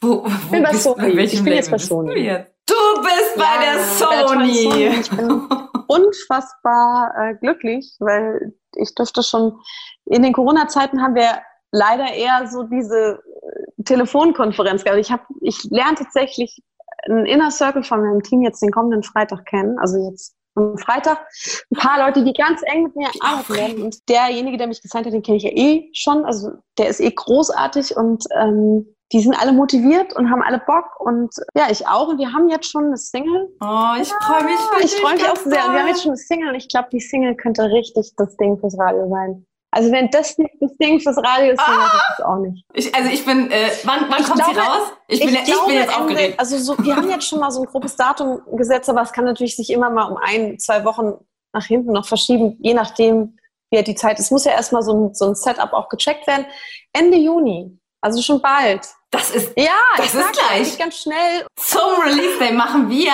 wo, wo ich bin bei Sony. Ich bin jetzt bei Sony. Du bist bei ja, der Sony. Sony. Ich bin unfassbar äh, glücklich, weil ich durfte schon in den Corona-Zeiten haben wir leider eher so diese äh, Telefonkonferenz gehabt. Ich ich lerne tatsächlich einen Inner Circle von meinem Team jetzt den kommenden Freitag kennen. Also jetzt am Freitag ein paar Leute, die ganz eng mit mir arbeiten werden. Und derjenige, der mich gesigned hat, den kenne ich ja eh schon. Also der ist eh großartig und ähm, die sind alle motiviert und haben alle Bock und ja, ich auch. Und wir haben jetzt schon eine Single. Oh, ich freue mich. Ja, ich freue mich auch sehr. Und wir haben jetzt schon eine Single und ich glaube, die Single könnte richtig das Ding fürs Radio sein. Also wenn das nicht das Ding fürs Radio ist, dann ah! ich das auch nicht. Ich, also ich bin, äh, wann, wann kommt glaube, sie raus? Ich bin, ich, ich glaube, bin jetzt aufgeregt. Also so, wir haben jetzt schon mal so ein grobes Datum gesetzt, aber es kann natürlich sich immer mal um ein, zwei Wochen nach hinten noch verschieben, je nachdem, wie die Zeit ist. Es muss ja erstmal so ein, so ein Setup auch gecheckt werden. Ende Juni, also schon bald. Das ist, ja, das ist gleich. ganz schnell. Zum Release Day machen wir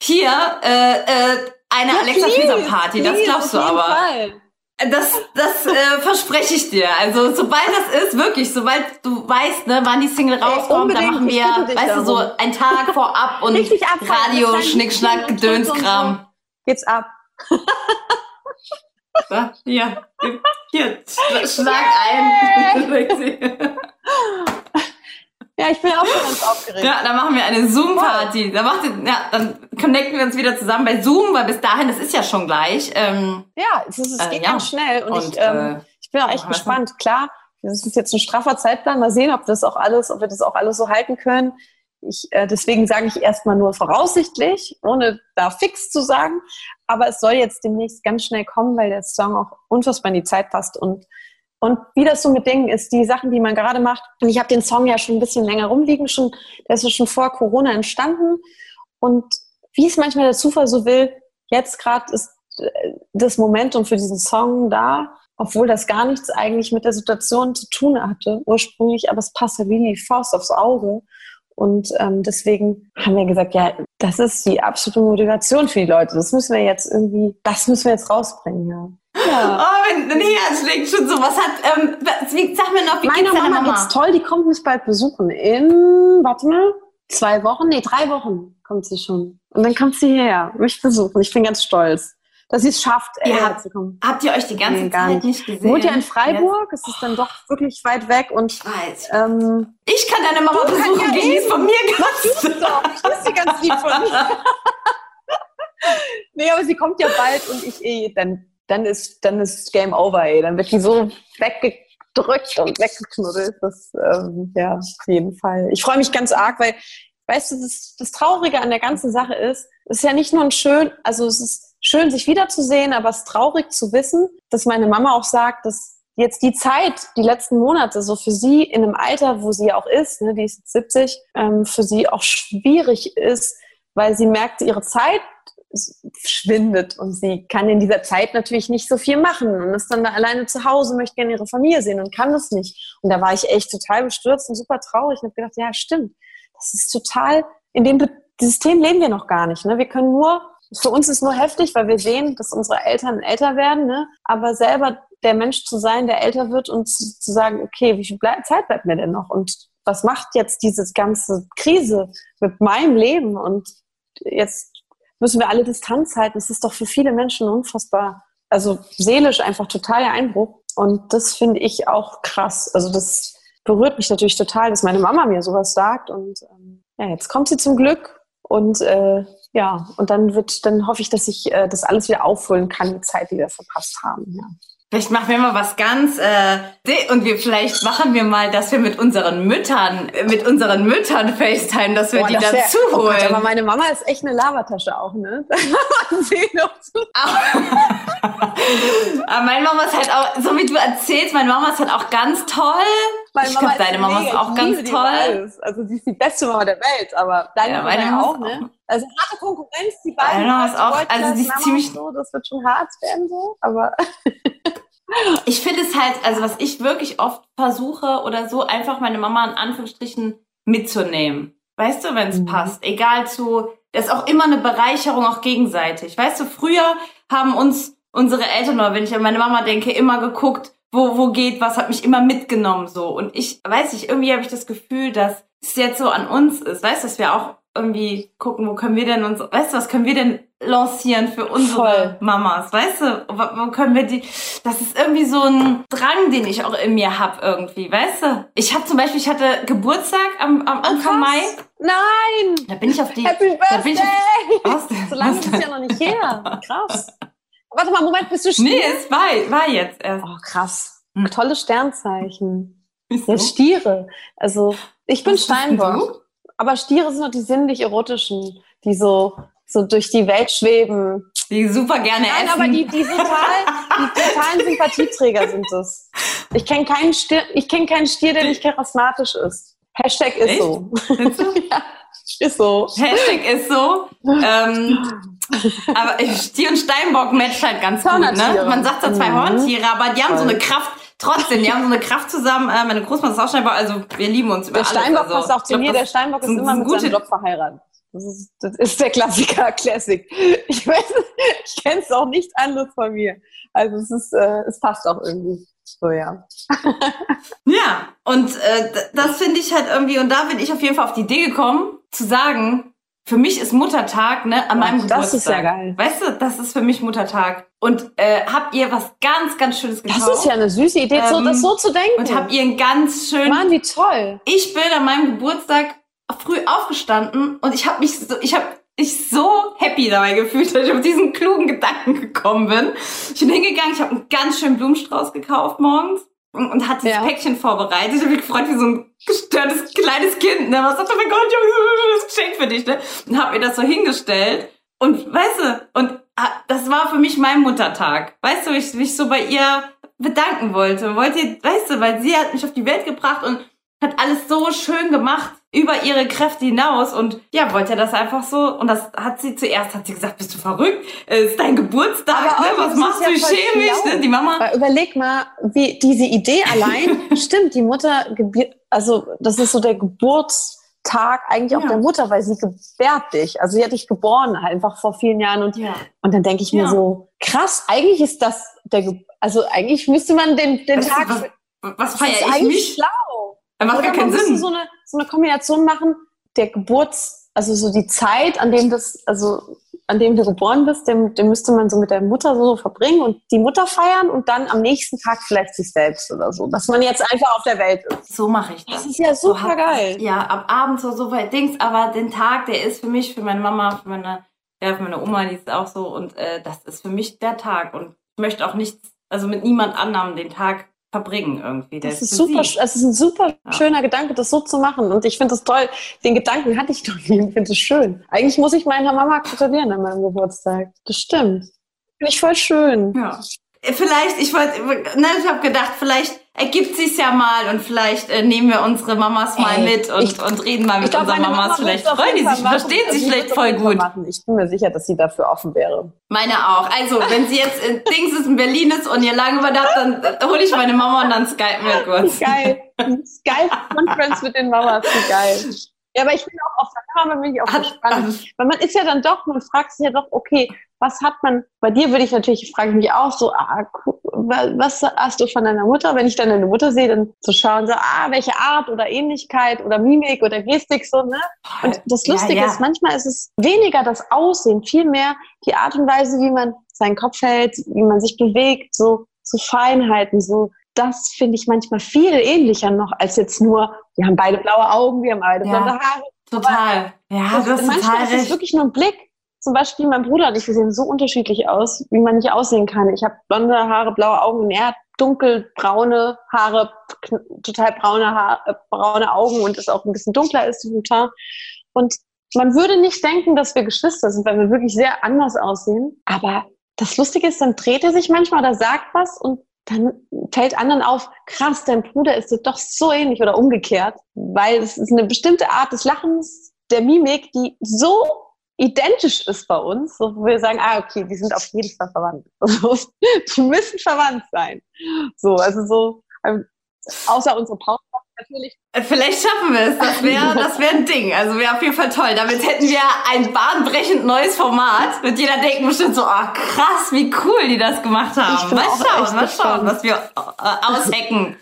hier äh, äh, eine ja, Alexa Fieser Party. Das glaubst du aber. Fall. Das, das äh, verspreche ich dir. Also sobald das ist, wirklich, sobald du weißt, ne, wann die Single rauskommt, dann machen wir, weißt du, so einen Tag vorab und Radio, Schnickschnack, Gedönskram. Geht's ab. So, hier, hier, schlag ein. Ja, ich bin auch schon ganz aufgeregt. Ja, dann machen wir eine Zoom-Party. Da macht ja, dann connecten wir uns wieder zusammen bei Zoom, weil bis dahin, das ist ja schon gleich. Ähm, ja, es, ist, es äh, geht ja. ganz schnell und, und ich, ähm, äh, ich bin auch echt gespannt. Klar, das ist jetzt ein straffer Zeitplan. Mal sehen, ob das auch alles, ob wir das auch alles so halten können. Ich, äh, deswegen sage ich erstmal nur voraussichtlich, ohne da fix zu sagen. Aber es soll jetzt demnächst ganz schnell kommen, weil der Song auch unfassbar in die Zeit passt und und wie das so mit Dingen ist, die Sachen, die man gerade macht. Und ich habe den Song ja schon ein bisschen länger rumliegen, schon, der ist ja schon vor Corona entstanden. Und wie es manchmal der Zufall so will, jetzt gerade ist äh, das Momentum für diesen Song da, obwohl das gar nichts eigentlich mit der Situation zu tun hatte ursprünglich, aber es passt ja wie die Faust aufs Auge. Und ähm, deswegen haben wir gesagt, ja, das ist die absolute Motivation für die Leute. Das müssen wir jetzt irgendwie, das müssen wir jetzt rausbringen, ja. Ja. Oh, wenn ein Herz schlägt schon so. Was hat, ähm, wie, sag mir noch, wie Meine geht's Mama, Mama geht's toll, die kommt mich bald besuchen. In, warte mal, zwei Wochen? Nee, drei Wochen kommt sie schon. Und dann kommt sie her, mich besuchen. Ich bin ganz stolz. dass sie es schafft, Ihr äh, habt- zu kommen. Habt ihr euch die ganze Nee, Zeit nicht. nicht gesehen? Wohnt ja in Freiburg, es ist dann doch wirklich weit weg und Ich weiß. ähm, Ich kann deine Mama Du besuchen, ja die ist von mir Was du doch? Ich ist sie ganz lieb von mir. nee, aber sie kommt ja bald und ich eh, dann, dann ist, dann ist Game Over, ey. Dann wird die so weggedrückt und weggeknuddelt. Das, ähm, ja, auf jeden Fall. Ich freue mich ganz arg, weil, weißt du, das, das Traurige an der ganzen Sache ist, es ist ja nicht nur ein schön, also es ist schön, sich wiederzusehen, aber es ist traurig zu wissen, dass meine Mama auch sagt, dass jetzt die Zeit, die letzten Monate, so für sie in einem Alter, wo sie auch ist, ne, die ist jetzt 70, ähm, für sie auch schwierig ist, weil sie merkt, ihre Zeit schwindet und sie kann in dieser Zeit natürlich nicht so viel machen und ist dann da alleine zu Hause, möchte gerne ihre Familie sehen und kann das nicht. Und da war ich echt total bestürzt und super traurig und habe gedacht, ja, stimmt, das ist total, in dem System leben wir noch gar nicht. Ne? Wir können nur, für uns ist nur heftig, weil wir sehen, dass unsere Eltern älter werden, ne? aber selber der Mensch zu sein, der älter wird und zu, zu sagen, okay, wie viel Zeit bleibt mir denn noch und was macht jetzt diese ganze Krise mit meinem Leben und jetzt müssen wir alle Distanz halten. Es ist doch für viele Menschen unfassbar, also seelisch einfach total der Einbruch. Und das finde ich auch krass. Also das berührt mich natürlich total, dass meine Mama mir sowas sagt. Und ähm, ja, jetzt kommt sie zum Glück. Und äh, ja, und dann wird, dann hoffe ich, dass ich äh, das alles wieder aufholen kann, die Zeit, die wir verpasst haben. Ja. Vielleicht machen wir mal was ganz äh, und wir vielleicht machen wir mal, dass wir mit unseren Müttern, äh, mit unseren Müttern FaceTime, dass wir Boah, die das wär- dazu oh Gott, holen. aber meine Mama ist echt eine Lavatasche auch, ne? Aber meine Mama ist halt auch, so wie du erzählst, meine Mama ist halt auch ganz toll. Meine ich glaube, deine Mama ist auch ganz toll. Also sie ist die beste Mama der Welt, aber deine Ja, Mama meine Mama auch, ist ne? Also harte Konkurrenz, die beiden. Meine Mama ist auch- also die ist ziemlich- So, das wird schon hart werden so, aber Ich finde es halt, also was ich wirklich oft versuche oder so, einfach meine Mama in Anführungsstrichen mitzunehmen. Weißt du, wenn es Mhm. passt. Egal zu, das ist auch immer eine Bereicherung, auch gegenseitig. Weißt du, früher haben uns unsere Eltern, oder wenn ich an meine Mama denke, immer geguckt, wo, wo geht was, hat mich immer mitgenommen so. Und ich weiß nicht, irgendwie habe ich das Gefühl, dass es jetzt so an uns ist. Weißt du, dass wir auch irgendwie gucken, wo können wir denn uns, weißt du, was können wir denn lancieren für unsere Voll. Mamas? Weißt du, wo, wo können wir die, das ist irgendwie so ein Drang, den ich auch in mir hab irgendwie, weißt du? Ich habe zum Beispiel, ich hatte Geburtstag am, am Anfang Mai. nein! Da bin ich auf die. Happy da bin ich Birthday! auf, was, So lange ist es ja noch nicht her. Krass. Warte mal, Moment, bist du Stier? Nee, es war, war jetzt erst. Oh, krass. Hm. Tolles Sternzeichen. Wieso? Ja, Stiere. Also, ich bin Was Steinbock. Aber Stiere sind noch die sinnlich-erotischen, die so, so durch die Welt schweben. Die super gerne Nein, essen. aber die, die, total, die totalen Sympathieträger sind es. Ich kenne keinen Stier, ich kenn keinen Stier, der nicht charismatisch ist. Hashtag ist Echt? so. Ja, ist so. Hashtag ist so. Ähm, aber Stier und Steinbock matcht halt ganz gut, ne? Man sagt zwar zwei Mhm. Horntiere, aber die haben so eine Kraft. Trotzdem, die haben so eine Kraft zusammen. Äh, meine Großmutter ist auch Steinbock, also wir lieben uns über Der alles. Steinbock also, passt auch zu glaub, mir. Der Steinbock ist immer mit gute- seinem Job verheiratet. Das ist, das ist der Klassiker, Classic. Ich weiß, ich kenne es auch nicht anders von mir. Also es ist, äh, es passt auch irgendwie. So, ja. Ja, und äh, das finde ich halt irgendwie, und da bin ich auf jeden Fall auf die Idee gekommen, zu sagen, für mich ist Muttertag, ne, an meinem das Geburtstag. ist ja geil. Weißt du, das ist für mich Muttertag. Und äh, habt ihr was ganz, ganz Schönes gekauft? Das ist ja eine süße Idee, so, Ähm, das so zu denken. Und habt ihr einen ganz schönen Mann, wie toll. ich bin an meinem Geburtstag früh aufgestanden und ich habe mich so, ich habe ich so happy dabei gefühlt, dass ich auf diesen klugen Gedanken gekommen bin. Ich bin hingegangen, ich habe einen ganz schönen Blumenstrauß gekauft morgens und, hatte dieses Ja. Päckchen vorbereitet. Ich habe mich gefreut wie so ein gestörtes kleines Kind, ne? Was sagt, oh mein Gott, ich habe das Geschenk für dich, ne? Und habe mir das so hingestellt und weißt du, und ah, das war für mich mein Muttertag. Weißt du, ich mich so bei ihr bedanken wollte. Wollte, weißt du, weil sie hat mich auf die Welt gebracht und hat alles so schön gemacht über ihre Kräfte hinaus und ja, wollte das einfach so und das hat sie zuerst hat sie gesagt, bist du verrückt? Es ist dein Geburtstag, Aber ne? auch, was das machst du? ja mich, schlau. ne? Die Mama Weil überleg mal, wie diese Idee allein, stimmt, die Mutter, also das ist so der Geburtstag eigentlich auch Ja. der Mutter, weil sie gebärt dich. Also sie hat dich geboren einfach vor vielen Jahren und, ja. und dann denke ich mir Ja. so, krass, eigentlich ist das der, Ge also eigentlich müsste man den, den du, Tag, was, was feiere ich eigentlich mich? schlau. Das macht Oder gar man keinen müsste Sinn. so eine, so eine Kombination machen, der Geburts, also so die Zeit, an dem das, also an dem du geboren bist, den, den müsste man so mit der Mutter so verbringen und die Mutter feiern und dann am nächsten Tag vielleicht sich selbst oder so. Dass man jetzt einfach auf der Welt ist. So mache ich das. Das ist ja super so geil. Ja, am Abend so, so weit Dings, aber den Tag, der ist für mich, für meine Mama, für meine, ja, für meine Oma, die ist auch so und äh, das ist für mich der Tag und ich möchte auch nichts, also mit niemand anderem den Tag verbringen irgendwie. Das ist super, sie. es ist ein super Ja. schöner Gedanke, das so zu machen. Und ich finde das toll. Den Gedanken hatte ich doch nie. Ich finde es schön. Eigentlich muss ich meiner Mama gratulieren an meinem Geburtstag. Das stimmt. Finde ich voll schön. Ja. Vielleicht, ich wollte, ne, ich habe gedacht, vielleicht ergibt sich's ja mal und vielleicht äh, nehmen wir unsere Mamas mal Ey, mit und, ich- und reden mal mit glaub, unseren Mamas. Mama Vielleicht freuen die sich, machen. verstehen sich sie vielleicht voll gut. Machen. Ich bin mir sicher, dass sie dafür offen wäre. Meine auch. Also, wenn sie jetzt in Dings ist in Berlin ist und ihr lange überdacht, dann äh, hole ich meine Mama und dann skypen wir kurz. Geil. Geil Conference mit den Mamas. Wie geil. Ja, aber ich bin auch auf der Kamera, bin ich auch gespannt. Weil man ist ja dann doch, man fragt sich ja doch, okay, was hat man, bei dir würde ich natürlich, frage ich mich auch so, ah, was hast du von deiner Mutter? Wenn ich dann deine Mutter sehe, dann zu schauen, so, ah, welche Art oder Ähnlichkeit oder Mimik oder Gestik, so, ne? Und das Ja, Lustige ja. ist, manchmal ist es weniger das Aussehen, vielmehr die Art und Weise, wie man seinen Kopf hält, wie man sich bewegt, so, so Feinheiten, so, das finde ich manchmal viel ähnlicher noch als jetzt nur, wir haben beide blaue Augen, wir haben beide Ja. blonde Haare. Total. Ja, Das- du hast manchmal total ist es wirklich nur ein Blick. Zum Beispiel mein Bruder und ich, wir sehen so unterschiedlich aus, wie man nicht aussehen kann. Ich habe blonde Haare, blaue Augen und er hat dunkelbraune Haare, total braune, Haar, äh, braune Augen und ist auch ein bisschen dunkler ist vom Teint. Und man würde nicht denken, dass wir Geschwister sind, weil wir wirklich sehr anders aussehen. Aber das Lustige ist, dann dreht er sich manchmal oder sagt was und dann fällt anderen auf, krass, dein Bruder ist dir doch so ähnlich oder umgekehrt, weil es ist eine bestimmte Art des Lachens, der Mimik, die so identisch ist bei uns, so, wo wir sagen, ah, okay, die sind auf jeden Fall verwandt. Also, die müssen verwandt sein. So, also so, ähm, außer unsere Pause natürlich. Äh, Vielleicht schaffen wir es. Das wäre das wär ein Ding. Also wäre auf jeden Fall toll. Damit hätten wir ein bahnbrechend neues Format. Wird jeder denken bestimmt so, ah krass, wie cool die das gemacht haben. Mal schauen, mal schauen, was wir äh, aushacken.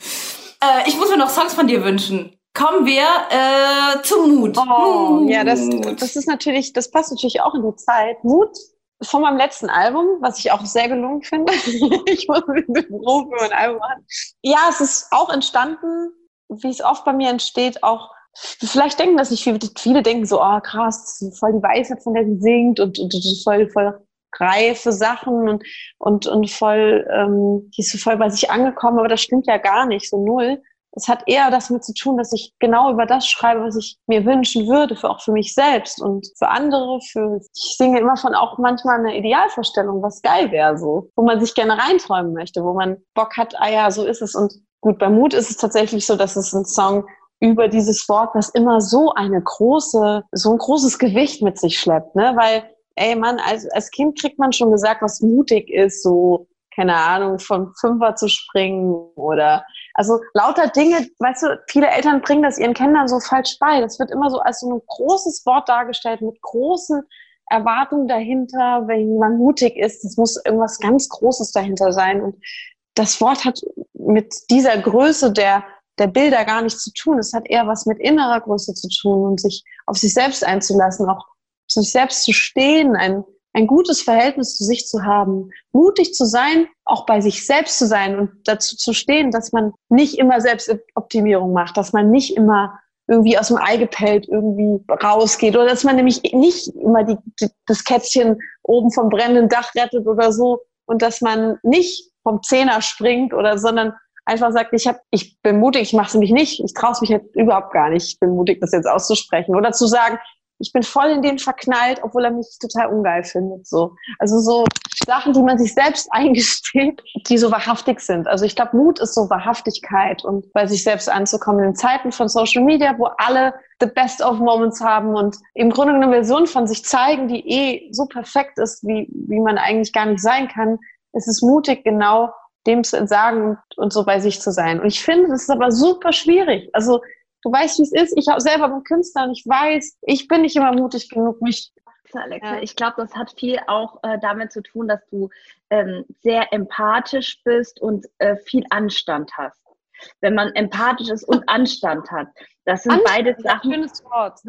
äh, ich muss mir noch Songs von dir wünschen. Kommen wir äh, zu Mut. Oh, ja, das, Mut. das ist natürlich, das passt natürlich auch in die Zeit. Mut von meinem letzten Album, was ich auch sehr gelungen finde. ich muss mit dem Beruf für mein Album machen. Ja, es ist auch entstanden, wie es oft bei mir entsteht, auch Vielleicht denken das nicht viele, viele denken so, oh krass, voll die Weisheit, von der sie singt und, und, und voll, voll reife Sachen und, und, und voll, ähm, die ist so voll bei sich angekommen, aber das stimmt ja gar nicht, so null. Es hat eher das mit zu tun, dass ich genau über das schreibe, was ich mir wünschen würde, für auch für mich selbst und für andere. Für ich singe immer von auch manchmal einer Idealvorstellung, was geil wäre, so, wo man sich gerne reinträumen möchte, wo man Bock hat, ah ja, so ist es. Und gut, bei Mut ist es tatsächlich so, dass es ein Song über dieses Wort, was immer so eine große, so ein großes Gewicht mit sich schleppt, ne? Weil, ey Mann, als, als Kind kriegt man schon gesagt, was mutig ist, so keine Ahnung, vom Fünfer zu springen oder also lauter Dinge, weißt du, viele Eltern bringen das ihren Kindern so falsch bei. Das wird immer so als so ein großes Wort dargestellt mit großen Erwartungen dahinter, wenn man mutig ist. Es muss irgendwas ganz Großes dahinter sein. Und das Wort hat mit dieser Größe der, der Bilder gar nichts zu tun. Es hat eher was mit innerer Größe zu tun und sich auf sich selbst einzulassen, auch sich selbst zu stehen, ein, ein gutes Verhältnis zu sich zu haben, mutig zu sein, auch bei sich selbst zu sein und dazu zu stehen, dass man nicht immer Selbstoptimierung macht, dass man nicht immer irgendwie aus dem Ei gepellt irgendwie rausgeht oder dass man nämlich nicht immer die, die, das Kätzchen oben vom brennenden Dach rettet oder so und dass man nicht vom Zehner springt oder sondern einfach sagt, ich hab, ich bin mutig, ich mache es nämlich nicht, ich traue mich halt überhaupt gar nicht, ich bin mutig, das jetzt auszusprechen oder zu sagen, ich bin voll in den verknallt, obwohl er mich total ungeil findet. So. Also so Sachen, die man sich selbst eingesteht, die so wahrhaftig sind. Also ich glaube, Mut ist so Wahrhaftigkeit und bei sich selbst anzukommen in Zeiten von Social Media, wo alle the best of moments haben und im Grunde eine Version von sich zeigen, die eh so perfekt ist, wie, wie man eigentlich gar nicht sein kann, ist es mutig, genau dem zu entsagen und so bei sich zu sein. Und ich finde, das ist aber super schwierig. Also du weißt, wie es ist. Ich selber bin Künstler und ich weiß, ich bin nicht immer mutig genug, mich Alexa, Ja. ich glaube, das hat viel auch äh, damit zu tun, dass du ähm, sehr empathisch bist und äh, viel Anstand hast. wenn man empathisch ist und Anstand hat. Das sind Anstand, beide das ist ein Sachen. schönes Wort.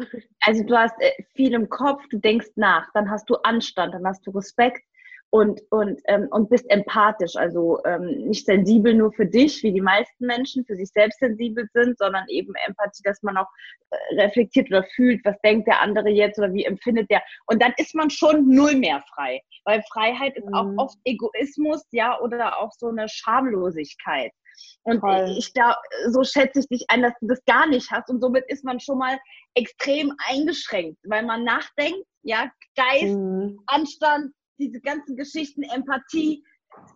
Also du hast äh, viel im Kopf, du denkst nach, dann hast du Anstand, dann hast du Respekt und, und, ähm, und bist empathisch, also ähm, nicht sensibel nur für dich, wie die meisten Menschen für sich selbst sensibel sind, sondern eben Empathie, dass man auch äh, reflektiert oder fühlt, was denkt der andere jetzt oder wie empfindet der. Und dann ist man schon null mehr frei, weil Freiheit ist auch Mhm. oft Egoismus, ja, oder auch so eine Schamlosigkeit. Und Voll. ich da, so schätze ich dich ein, dass du das gar nicht hast. Und somit ist man schon mal extrem eingeschränkt, weil man nachdenkt, ja, Geist, Mhm. Anstand, diese ganzen Geschichten, Empathie,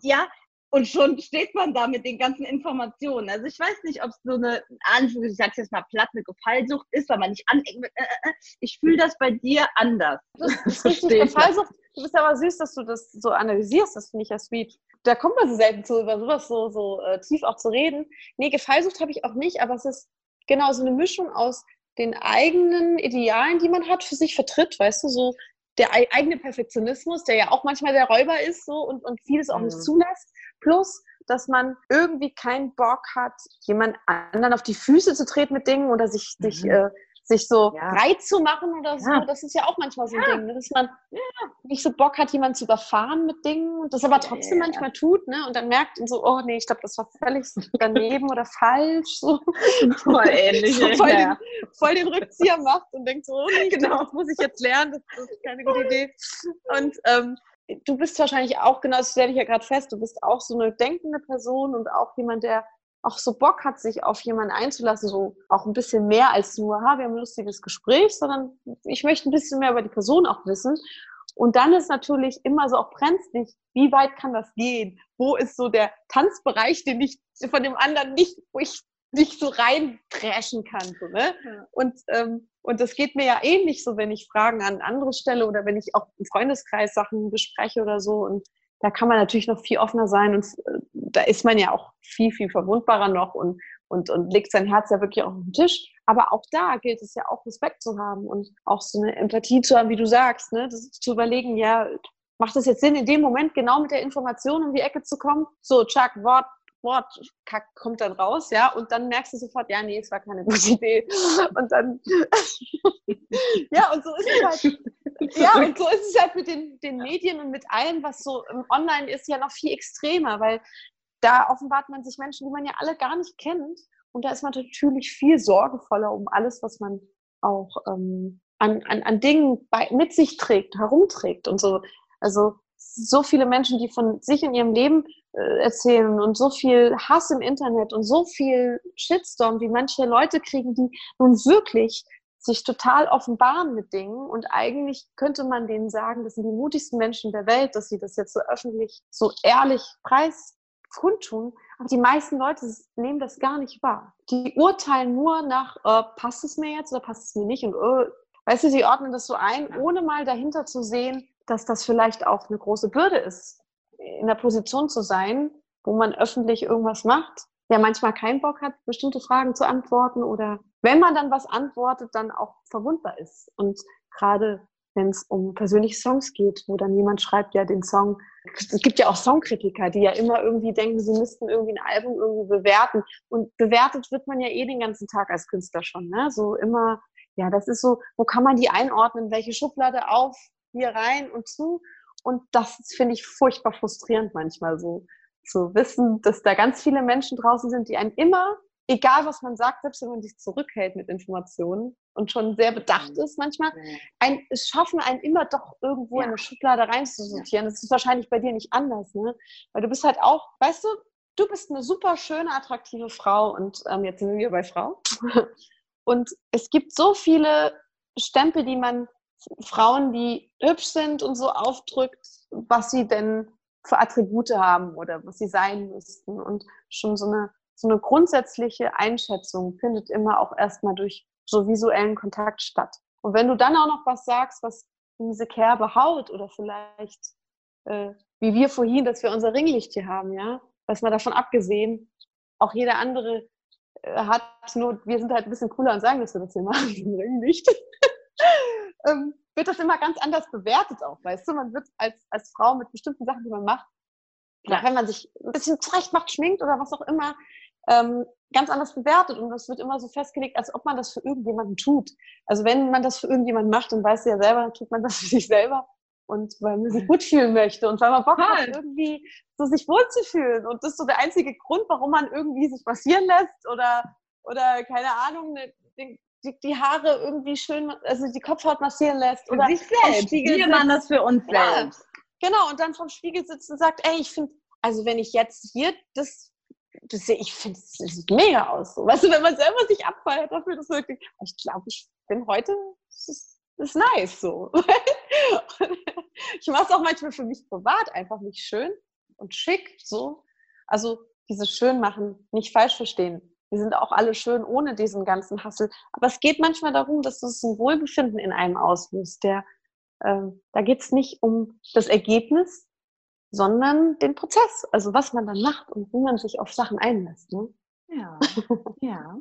ja, und schon steht man da mit den ganzen Informationen. Also ich weiß nicht, ob es so eine, ich sag's jetzt mal platt, eine Gefallsucht ist, weil man nicht mit, äh, äh, äh. Ich fühle das bei dir anders. Das ist richtig. Gefallsucht. Du bist aber süß, dass du das so analysierst. Das finde ich ja sweet. Da kommt man so selten zu, über sowas so, so äh, tief auch zu reden. Nee, Gefallsucht habe ich auch nicht, aber es ist genau so eine Mischung aus den eigenen Idealen, die man hat, für sich vertritt, weißt du, so der ei- eigene Perfektionismus, der ja auch manchmal der Räuber ist so und, und vieles auch nicht Mhm. zulässt. Plus, dass man irgendwie keinen Bock hat, jemand anderen auf die Füße zu treten mit Dingen oder sich, sich, Mhm. äh, sich so Ja. breit zu machen oder so. Ja. Das ist ja auch manchmal so ein Ding, ne? dass man nicht so Bock hat, jemanden zu überfahren mit Dingen und das aber trotzdem Ja. manchmal tut ne? und dann merkt und so, oh nee, ich glaube, das war völlig daneben oder falsch. So. Voll ähnlich. So voll, ja. den, voll den Rückzieher macht und denkt so, oh nee, Genau. das muss ich jetzt lernen, das, das ist keine gute Idee. Und ähm, du bist wahrscheinlich auch, genau, das stelle ich ja gerade fest, du bist auch so eine denkende Person und auch jemand, der auch so Bock hat, sich auf jemanden einzulassen, so auch ein bisschen mehr als nur, ha, wir haben ein lustiges Gespräch, sondern ich möchte ein bisschen mehr über die Person auch wissen. Und dann ist natürlich immer so auch brenzlig, wie weit kann das gehen? Wo ist so der Tanzbereich, den ich von dem anderen nicht, wo ich nicht so reintrashen kann. So, ne? Und, ähm, und das geht mir ja ähnlich so, wenn ich Fragen an andere stelle oder wenn ich auch im Freundeskreis Sachen bespreche oder so. Und da kann man natürlich noch viel offener sein und äh, da ist man ja auch viel, viel verwundbarer noch und, und, und legt sein Herz ja wirklich auf den Tisch. Aber auch da gilt es ja auch Respekt zu haben und auch so eine Empathie zu haben, wie du sagst, ne? das zu überlegen, ja, macht es jetzt Sinn, in dem Moment genau mit der Information um die Ecke zu kommen? So, Chuck, Wort, Wort, Kack kommt dann raus, ja, und dann merkst du sofort, ja, nee, es war keine gute Idee. Und dann, ja, und so ist es halt, ja, und so ist es halt mit den, den Medien und mit allem, was so Online ist, ja noch viel extremer, weil da offenbart man sich Menschen, die man ja alle gar nicht kennt. Und da ist man natürlich viel sorgevoller um alles, was man auch ähm, an, an, an Dingen bei, mit sich trägt, herumträgt und so. Also so viele Menschen, die von sich in ihrem Leben äh, erzählen und so viel Hass im Internet und so viel Shitstorm, wie manche Leute kriegen, die nun wirklich sich total offenbaren mit Dingen. Und eigentlich könnte man denen sagen, das sind die mutigsten Menschen der Welt, dass sie das jetzt so öffentlich, so ehrlich preis kundtun, aber die meisten Leute nehmen das gar nicht wahr. Die urteilen nur nach, äh, passt es mir jetzt oder passt es mir nicht? Und äh, weißt du, sie ordnen das so ein, ohne mal dahinter zu sehen, dass das vielleicht auch eine große Bürde ist, in der Position zu sein, wo man öffentlich irgendwas macht, der manchmal keinen Bock hat, bestimmte Fragen zu antworten oder wenn man dann was antwortet, dann auch verwundbar ist. Und gerade wenn es um persönliche Songs geht, wo dann jemand schreibt, ja, den Song, es gibt ja auch Songkritiker, die ja immer irgendwie denken, sie müssten irgendwie ein Album irgendwie bewerten. Und bewertet wird man ja eh den ganzen Tag als Künstler schon, ne? So immer, ja, das ist so, wo kann man die einordnen, welche Schublade auf, hier rein und zu. Und das finde ich furchtbar frustrierend manchmal so, zu wissen, dass da ganz viele Menschen draußen sind, die einen immer, egal was man sagt, selbst wenn man sich zurückhält mit Informationen und schon sehr bedacht ist manchmal, ein, es schaffen einen immer doch irgendwo in eine Schublade reinzusortieren. Das ist wahrscheinlich bei dir nicht anders, ne? Weil du bist halt auch, weißt du, du bist eine super schöne, attraktive Frau und ähm, jetzt sind wir bei Frau. Und es gibt so viele Stempel, die man Frauen, die hübsch sind und so aufdrückt, was sie denn für Attribute haben oder was sie sein müssten. Und schon so eine, so eine grundsätzliche Einschätzung findet immer auch erstmal durch so visuellen Kontakt statt. Und wenn du dann auch noch was sagst, was diese Kerbe haut oder vielleicht äh, wie wir vorhin, dass wir unser Ringlicht hier haben, ja, was mal davon abgesehen, auch jeder andere äh, hat nur, wir sind halt ein bisschen cooler und sagen, dass wir das hier machen, Ringlicht. Ähm, wird das immer ganz anders bewertet auch, weißt du? Man wird als, als Frau mit bestimmten Sachen, die man macht, ja. wenn man sich ein bisschen zurecht macht, schminkt oder was auch immer, ähm, ganz anders bewertet und das wird immer so festgelegt, als ob man das für irgendjemanden tut. Also wenn man das für irgendjemanden macht, dann weiß ja selber, dann tut man das für sich selber und weil man sich gut fühlen möchte und weil man Bock hat, irgendwie so sich wohlzufühlen. Und das ist so der einzige Grund, warum man irgendwie sich massieren lässt oder, oder keine Ahnung, ne, die, die, die Haare irgendwie schön, also die Kopfhaut massieren lässt. Oder sich selbst. Wir machen das für uns Ja. selbst. Genau, und dann vom Spiegel sitzt und sagt, ey, ich finde, also wenn ich jetzt hier das, das sehe, ich finde, es sieht mega aus. So. Weißt du, wenn man selber sich abfeiert dafür, das wirklich, ich glaube, ich bin heute, das ist, das ist nice so. ich mache es auch manchmal für mich privat, einfach nicht schön und schick, so. Also dieses Schönmachen, nicht falsch verstehen. Wir sind auch alle schön ohne diesen ganzen Hassel. Aber es geht manchmal darum, dass es ein Wohlbefinden in einem auslöst. Der, ähm, da geht es nicht um das Ergebnis, sondern den Prozess. Also was man dann macht und wie man sich auf Sachen einlässt. Ne? Ja, ja.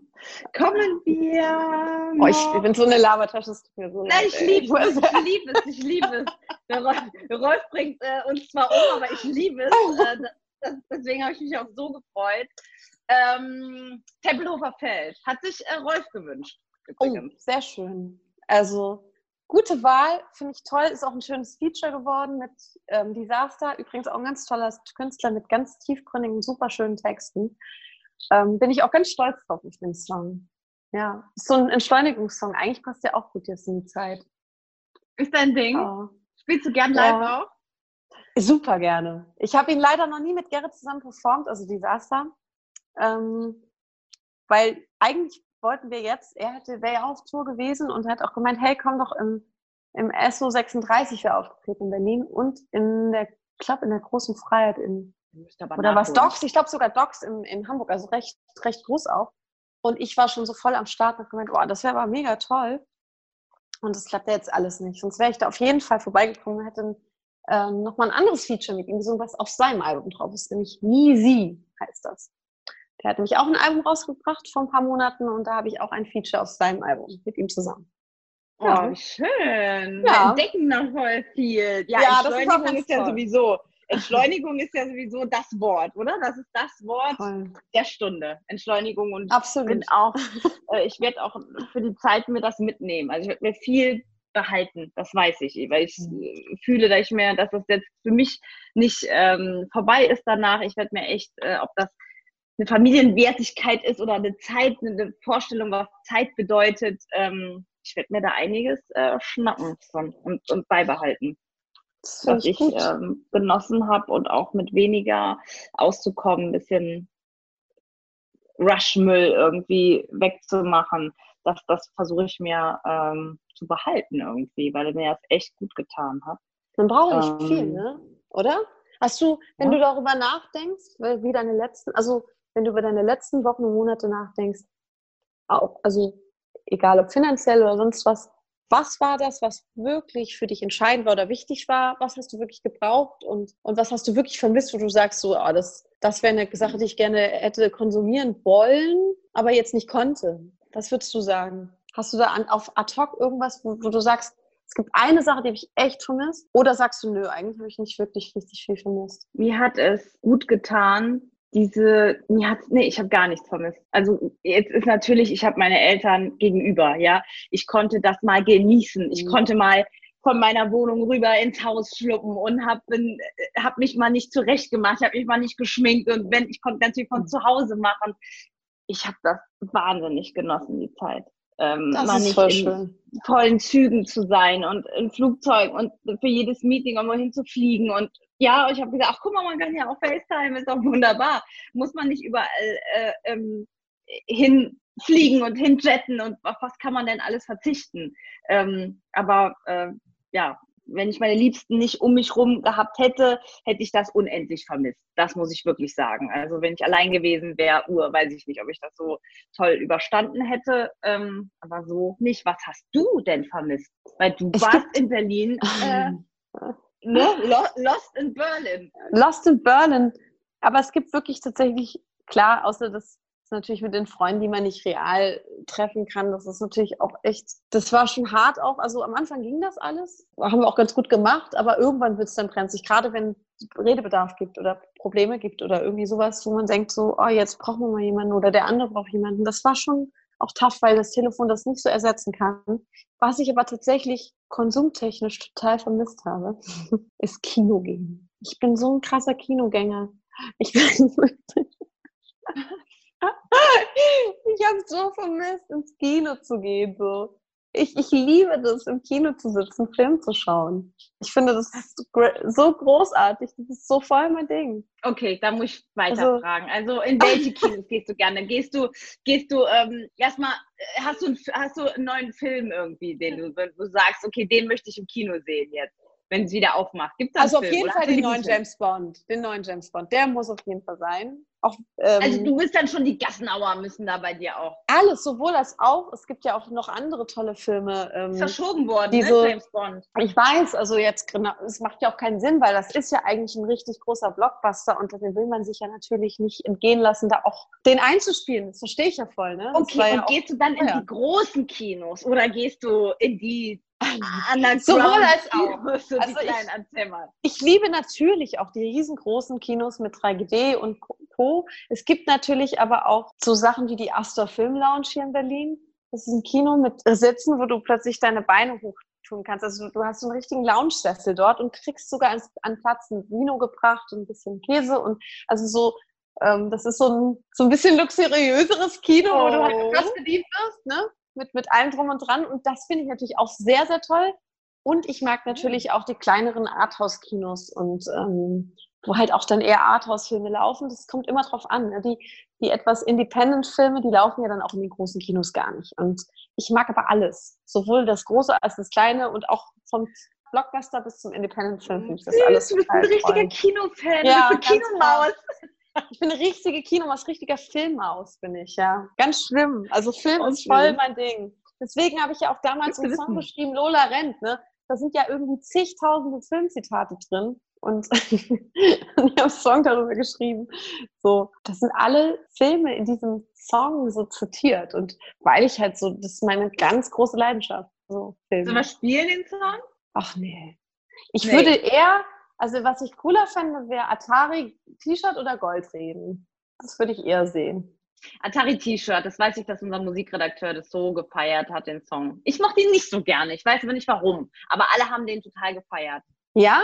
Kommen wir. Oh, ich, bin so eine Labertasche. es tut mir so Nein, ich liebe es, ich liebe es, ich liebe es. Der Rolf, Rolf bringt äh, uns zwar um, aber ich liebe es. Äh, das, deswegen habe ich mich auch so gefreut. Ähm, Tempelhofer Feld hat sich äh, Rolf gewünscht. Oh, sehr schön. Also gute Wahl, finde ich toll. Ist auch ein schönes Feature geworden mit ähm, Disaster. Übrigens auch ein ganz toller Künstler mit ganz tiefgründigen, super schönen Texten. Ähm, bin ich auch ganz stolz drauf auf den Song. Ja, ist so ein Entschleunigungssong. Eigentlich passt der auch gut jetzt in die Zeit. Ist dein Ding? Oh. Spielst du gern live Ja. auch? Super gerne. Ich habe ihn leider noch nie mit Gerrit zusammen performt, also Disaster. Ähm, weil eigentlich wollten wir jetzt, er hätte, wäre ja auch auf Tour gewesen und hat auch gemeint, hey, komm doch im, im SO 36 wäre aufgetreten in Berlin und in der Club in der großen Freiheit in, oder was. Docs, ich glaube sogar Docs in, in Hamburg, also recht, recht groß auch. Und ich war schon so voll am Start und gemeint, oh, das wäre aber mega toll. Und das klappt ja jetzt alles nicht. Sonst wäre ich da auf jeden Fall vorbeigekommen und hätte ähm, nochmal ein anderes Feature mit ihm gesungen, was auf seinem Album drauf ist, nämlich Nie Sie heißt das. Der hat nämlich auch ein Album rausgebracht vor ein paar Monaten und da habe ich auch ein Feature auf seinem Album mit ihm zusammen. Oh, Ja. schön. Ja. Wir entdecken noch voll viel. Ja, Ja, das ist Entschleunigung ist, ja sowieso. Entschleunigung ist ja sowieso das Wort, oder? Das ist das Wort Toll. der Stunde. Entschleunigung und ich Absolut. bin auch, äh, ich werde auch für die Zeit mir das mitnehmen. Also ich werde mir viel behalten, das weiß ich, weil ich Mhm. äh, fühle, dass ich mir, dass das jetzt für mich nicht ähm, vorbei ist danach. Ich werde mir echt, äh, ob das eine Familienwertigkeit ist oder eine Zeit, eine Vorstellung, was Zeit bedeutet. Ähm, ich werde mir da einiges äh, schnappen von und, und beibehalten, Das was ich ähm, genossen habe und auch mit weniger auszukommen, ein bisschen Rushmüll irgendwie wegzumachen. Das, das versuche ich mir ähm, zu behalten irgendwie, weil mir das echt gut getan hat. Man braucht nicht Ähm, viel, ne? Oder? Hast du, wenn ja. du darüber nachdenkst, wie deine letzten, also wenn du über deine letzten Wochen und Monate nachdenkst, auch, also egal ob finanziell oder sonst was, was war das, was wirklich für dich entscheidend war oder wichtig war? Was hast du wirklich gebraucht und, und was hast du wirklich vermisst, wo du sagst, so, ah, das, das wäre eine Sache, die ich gerne hätte konsumieren wollen, aber jetzt nicht konnte? Was würdest du sagen? Hast du da an, auf ad hoc irgendwas, wo, wo du sagst, es gibt eine Sache, die ich echt vermisst? Oder sagst du, nö, eigentlich habe ich nicht wirklich richtig viel vermisst? Mir hat es gut getan, diese, mir hat, nee, ich habe gar nichts vermisst. Also jetzt ist natürlich, ich habe meine Eltern gegenüber, ja. Ich konnte das mal genießen. Ich Mhm. konnte mal von meiner Wohnung rüber ins Haus schluppen und habe hab mich mal nicht zurechtgemacht, habe mich mal nicht geschminkt und wenn ich konnte ganz viel von zu Hause machen. Ich habe das wahnsinnig genossen, die Zeit. Ähm, Das mal ist nicht voll in, schön. vollen Zügen zu sein und in Flugzeugen und für jedes Meeting irgendwo hin zu fliegen. Und ja, ich habe gesagt, ach guck mal, man kann ja auch FaceTime, ist doch wunderbar. Muss man nicht überall äh, ähm, hinfliegen und hinjetten und auf was kann man denn alles verzichten? Ähm, aber äh, ja, wenn ich meine Liebsten nicht um mich rum gehabt hätte, hätte ich das unendlich vermisst. Das muss ich wirklich sagen. Also wenn ich allein gewesen wäre, uh, weiß ich nicht, ob ich das so toll überstanden hätte. Ähm, aber so nicht. Was hast du denn vermisst? Weil du Es warst in Berlin, äh, ne? Lo Lost in Berlin. Lost in Berlin. Aber es gibt wirklich tatsächlich, klar, außer das natürlich mit den Freunden, die man nicht real treffen kann. Das ist natürlich auch echt, das war schon hart auch. Also am Anfang ging das alles, haben wir auch ganz gut gemacht, aber irgendwann wird es dann brenzlig, gerade wenn es Redebedarf gibt oder Probleme gibt oder irgendwie sowas, wo man denkt so, oh, jetzt brauchen wir mal jemanden oder der andere braucht jemanden. Das war schon auch tough, weil das Telefon das nicht so ersetzen kann. Was ich aber tatsächlich konsumtechnisch total vermisst habe, ist Kino gehen. Ich bin so ein krasser Kinogänger. Ich bin ich habe so vermisst, ins Kino zu gehen. So. Ich, ich liebe das, im Kino zu sitzen, Film zu schauen. Ich finde das so großartig. Das ist so voll mein Ding. Okay, da muss ich weiter also, fragen. Also in welche Kinos gehst du gerne? Gehst du, gehst du ähm, erstmal, äh, hast du, hast du einen neuen Film irgendwie, den du, du sagst, okay, den möchte ich im Kino sehen jetzt? Wenn es wieder aufmacht. Gibt's also auf Film, jeden Fall den neuen James Bond. Den neuen James Bond. Der muss auf jeden Fall sein. Auch, ähm, also du bist dann schon die Gassenauer müssen da bei dir auch. Alles, sowohl als auch. Es gibt ja auch noch andere tolle Filme. Ähm, Verschoben worden, diese, ne, James Bond. Ich weiß, also jetzt, genau, es macht ja auch keinen Sinn, weil das ist ja eigentlich ein richtig großer Blockbuster und den will man sich ja natürlich nicht entgehen lassen, da auch den einzuspielen. Das verstehe ich ja voll, ne? Okay, und ja gehst du dann in die großen Kinos oder gehst du in die Sowohl als auch. So also ich, ich, liebe natürlich auch die riesengroßen Kinos mit 3D und Co. Es gibt natürlich aber auch so Sachen wie die Astor Film Lounge hier in Berlin. Das ist ein Kino mit Sitzen, wo du plötzlich deine Beine hoch tun kannst. Also du hast so einen richtigen Lounge-Sessel dort und kriegst sogar an Platz ein Vino gebracht und ein bisschen Käse und also so, ähm, das ist so ein, so ein bisschen luxuriöseres Kino, oh. wo du halt krass bedient wirst, ne? Mit, mit allem drum und dran. Und das finde ich natürlich auch sehr, sehr toll. Und ich mag natürlich auch die kleineren Arthouse-Kinos und ähm, wo halt auch dann eher Arthouse-Filme laufen. Das kommt immer drauf an. Ne? Die, die etwas Independent-Filme, die laufen ja dann auch in den großen Kinos gar nicht. Und ich mag aber alles. Sowohl das Große als das Kleine und auch vom Blockbuster bis zum Independent-Film finde ich das alles Du bist ein richtiger Kinofan, ja, du bist eine Kinomaus. Ich bin eine richtige Kinomaus, richtiger Filmmaus bin ich, ja. Ganz schlimm. Also Film ist voll mein Ding. Deswegen habe ich ja auch damals einen Song geschrieben, Lola rennt, ne? Da sind ja irgendwie zigtausende Filmzitate drin. Und ich habe einen Song darüber geschrieben. So, das sind alle Filme in diesem Song so zitiert. Und weil ich halt so, das ist meine ganz große Leidenschaft. So, Filme. Sollen wir spielen den Song? Ach nee. Ich nee. würde eher also was ich cooler fände, wäre Atari T-Shirt oder Goldreden. Das würde ich eher sehen. Atari T-Shirt, das weiß ich, dass unser Musikredakteur das so gefeiert hat, den Song. Ich mochte ihn nicht so gerne, ich weiß aber nicht warum, aber alle haben den total gefeiert. Ja?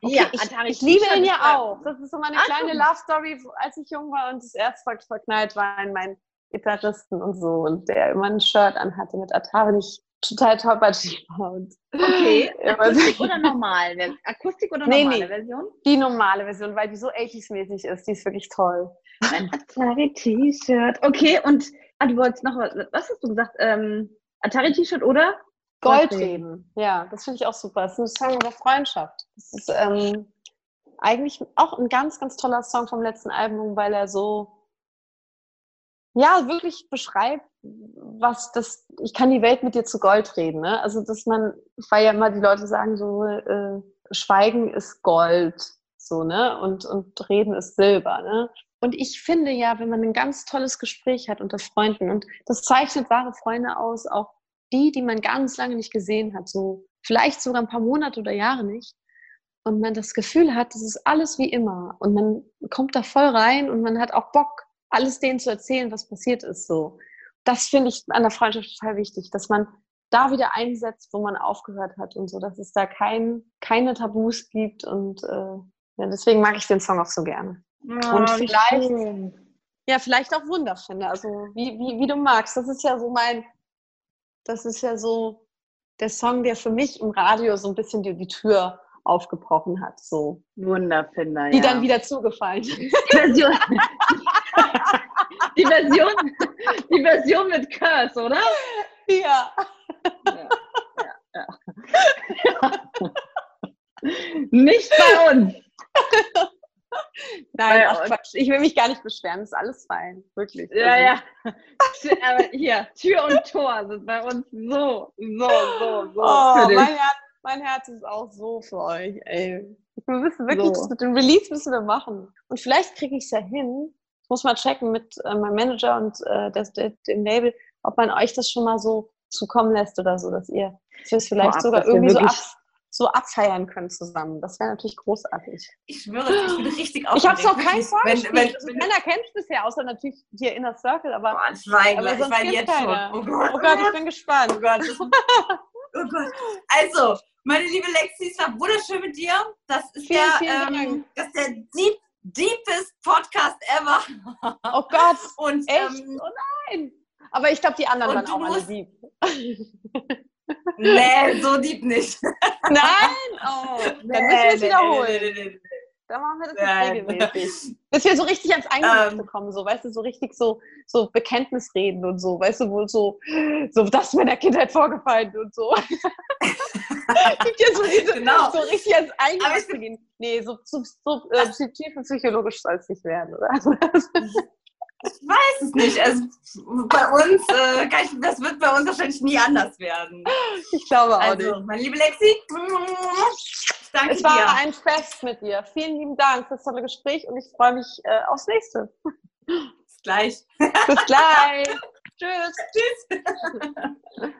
Okay, ja, ich, Atari ich liebe ihn ja auch. Das ist so meine Ach, kleine Love Story, als ich jung war und das erste Mal verknallt war in meinen Gitarristen und so und der immer ein Shirt anhatte mit Atari. Ich total toppatschig war. Okay, Akustik oder normal? Akustik oder normale nee, nee. Version? Die normale Version, weil die so 80s-mäßig ist. Die ist wirklich toll. Ein Atari-T-Shirt. Okay, und ah, du wolltest noch was, was hast du gesagt? Ähm, Atari-T-Shirt oder? Goldreben. Ja, das finde ich auch super. Das ist ein Song über Freundschaft. Das ist ähm, eigentlich auch ein ganz, ganz toller Song vom letzten Album, weil er so ja, wirklich beschreibt, was das, ich kann die Welt mit dir zu Gold reden. Ne? Also, dass man, weil ja immer die Leute sagen, so, äh, Schweigen ist Gold, so, ne? Und, und Reden ist Silber, ne? Und ich finde ja, wenn man ein ganz tolles Gespräch hat unter Freunden, und das zeichnet wahre Freunde aus, auch die, die man ganz lange nicht gesehen hat, so vielleicht sogar ein paar Monate oder Jahre nicht, und man das Gefühl hat, das ist alles wie immer, und man kommt da voll rein und man hat auch Bock, alles denen zu erzählen, was passiert ist. So, das finde ich an der Freundschaft total wichtig, dass man da wieder einsetzt, wo man aufgehört hat und so, dass es da kein, keine Tabus gibt und äh, ja, deswegen mag ich den Song auch so gerne. Oh, und vielleicht, ja, vielleicht auch Wunder finde, also wie, wie, wie du magst. Das ist ja so mein, das ist ja so der Song, der für mich im Radio so ein bisschen die, die Tür aufgebrochen hat. So. Wunderfinder, Die ja. dann wieder zugefallen. Die Version, die Version, mit Curse, oder? Ja. ja, ja, ja. Nicht bei uns. Nein, ach Quatsch. Ich will mich gar nicht beschweren. Das ist alles fein. Wirklich. Ja, also. ja. Aber hier, Tür und Tor sind bei uns so, so, so, so. Oh, mein Herz mein Herz ist auch so für euch, ey. Wir müssen wirklich, so. das mit dem Release müssen wir machen. Und vielleicht kriege ich es ja hin, Ich muss mal checken mit äh, meinem Manager und äh, das, der, dem Label, ob man euch das schon mal so zukommen lässt oder so, dass ihr das vielleicht Vorab, sogar irgendwie so, ab, so abfeiern könnt zusammen. Das wäre natürlich großartig. Ich schwöre, ich bin richtig Ich habe es noch keinen Wenn, vorgespielt. wenn, also, wenn, Männer kennst bisher, außer natürlich hier Inner Circle, aber Boah, ich weine, Aber ich sonst weine gibt's jetzt schon. keine. Oh Gott, oh Gott, ich bin gespannt. Oh Gott. Oh Gott. Also, meine liebe Lexi, es war wunderschön mit dir. Das ist Vielen, der, vielen ähm, das ist der deep, deepest Podcast ever. Oh Gott, Und echt? ähm, oh nein. Aber ich glaube, die anderen waren auch alle musst- lieb. nee, so deep nicht. Nein? Oh, dann müssen wir es wiederholen. Nee, nee, nee, nee. Dann machen wir das jetzt regelmäßig. Bis wir so richtig ans Eingemachte Ähm. kommen, so, weißt du, so richtig so, so Bekenntnisreden und so, weißt du, wo so, so, das ist mir in der Kindheit vorgefallen und so. Gibt ja so diese, Genau. so richtig ans Eingemachte gehen. Nee, so, so, so äh, und psychologisch soll es nicht werden, oder? Ich weiß es nicht. Also bei uns, äh, ich, das wird bei uns wahrscheinlich nie anders werden. Ich glaube auch Also, nicht. meine liebe Lexi, danke Es war dir. ein Fest mit dir. Vielen lieben Dank für das tolle Gespräch und ich freue mich äh, aufs nächste. Bis gleich. Bis gleich. Tschüss. Tschüss.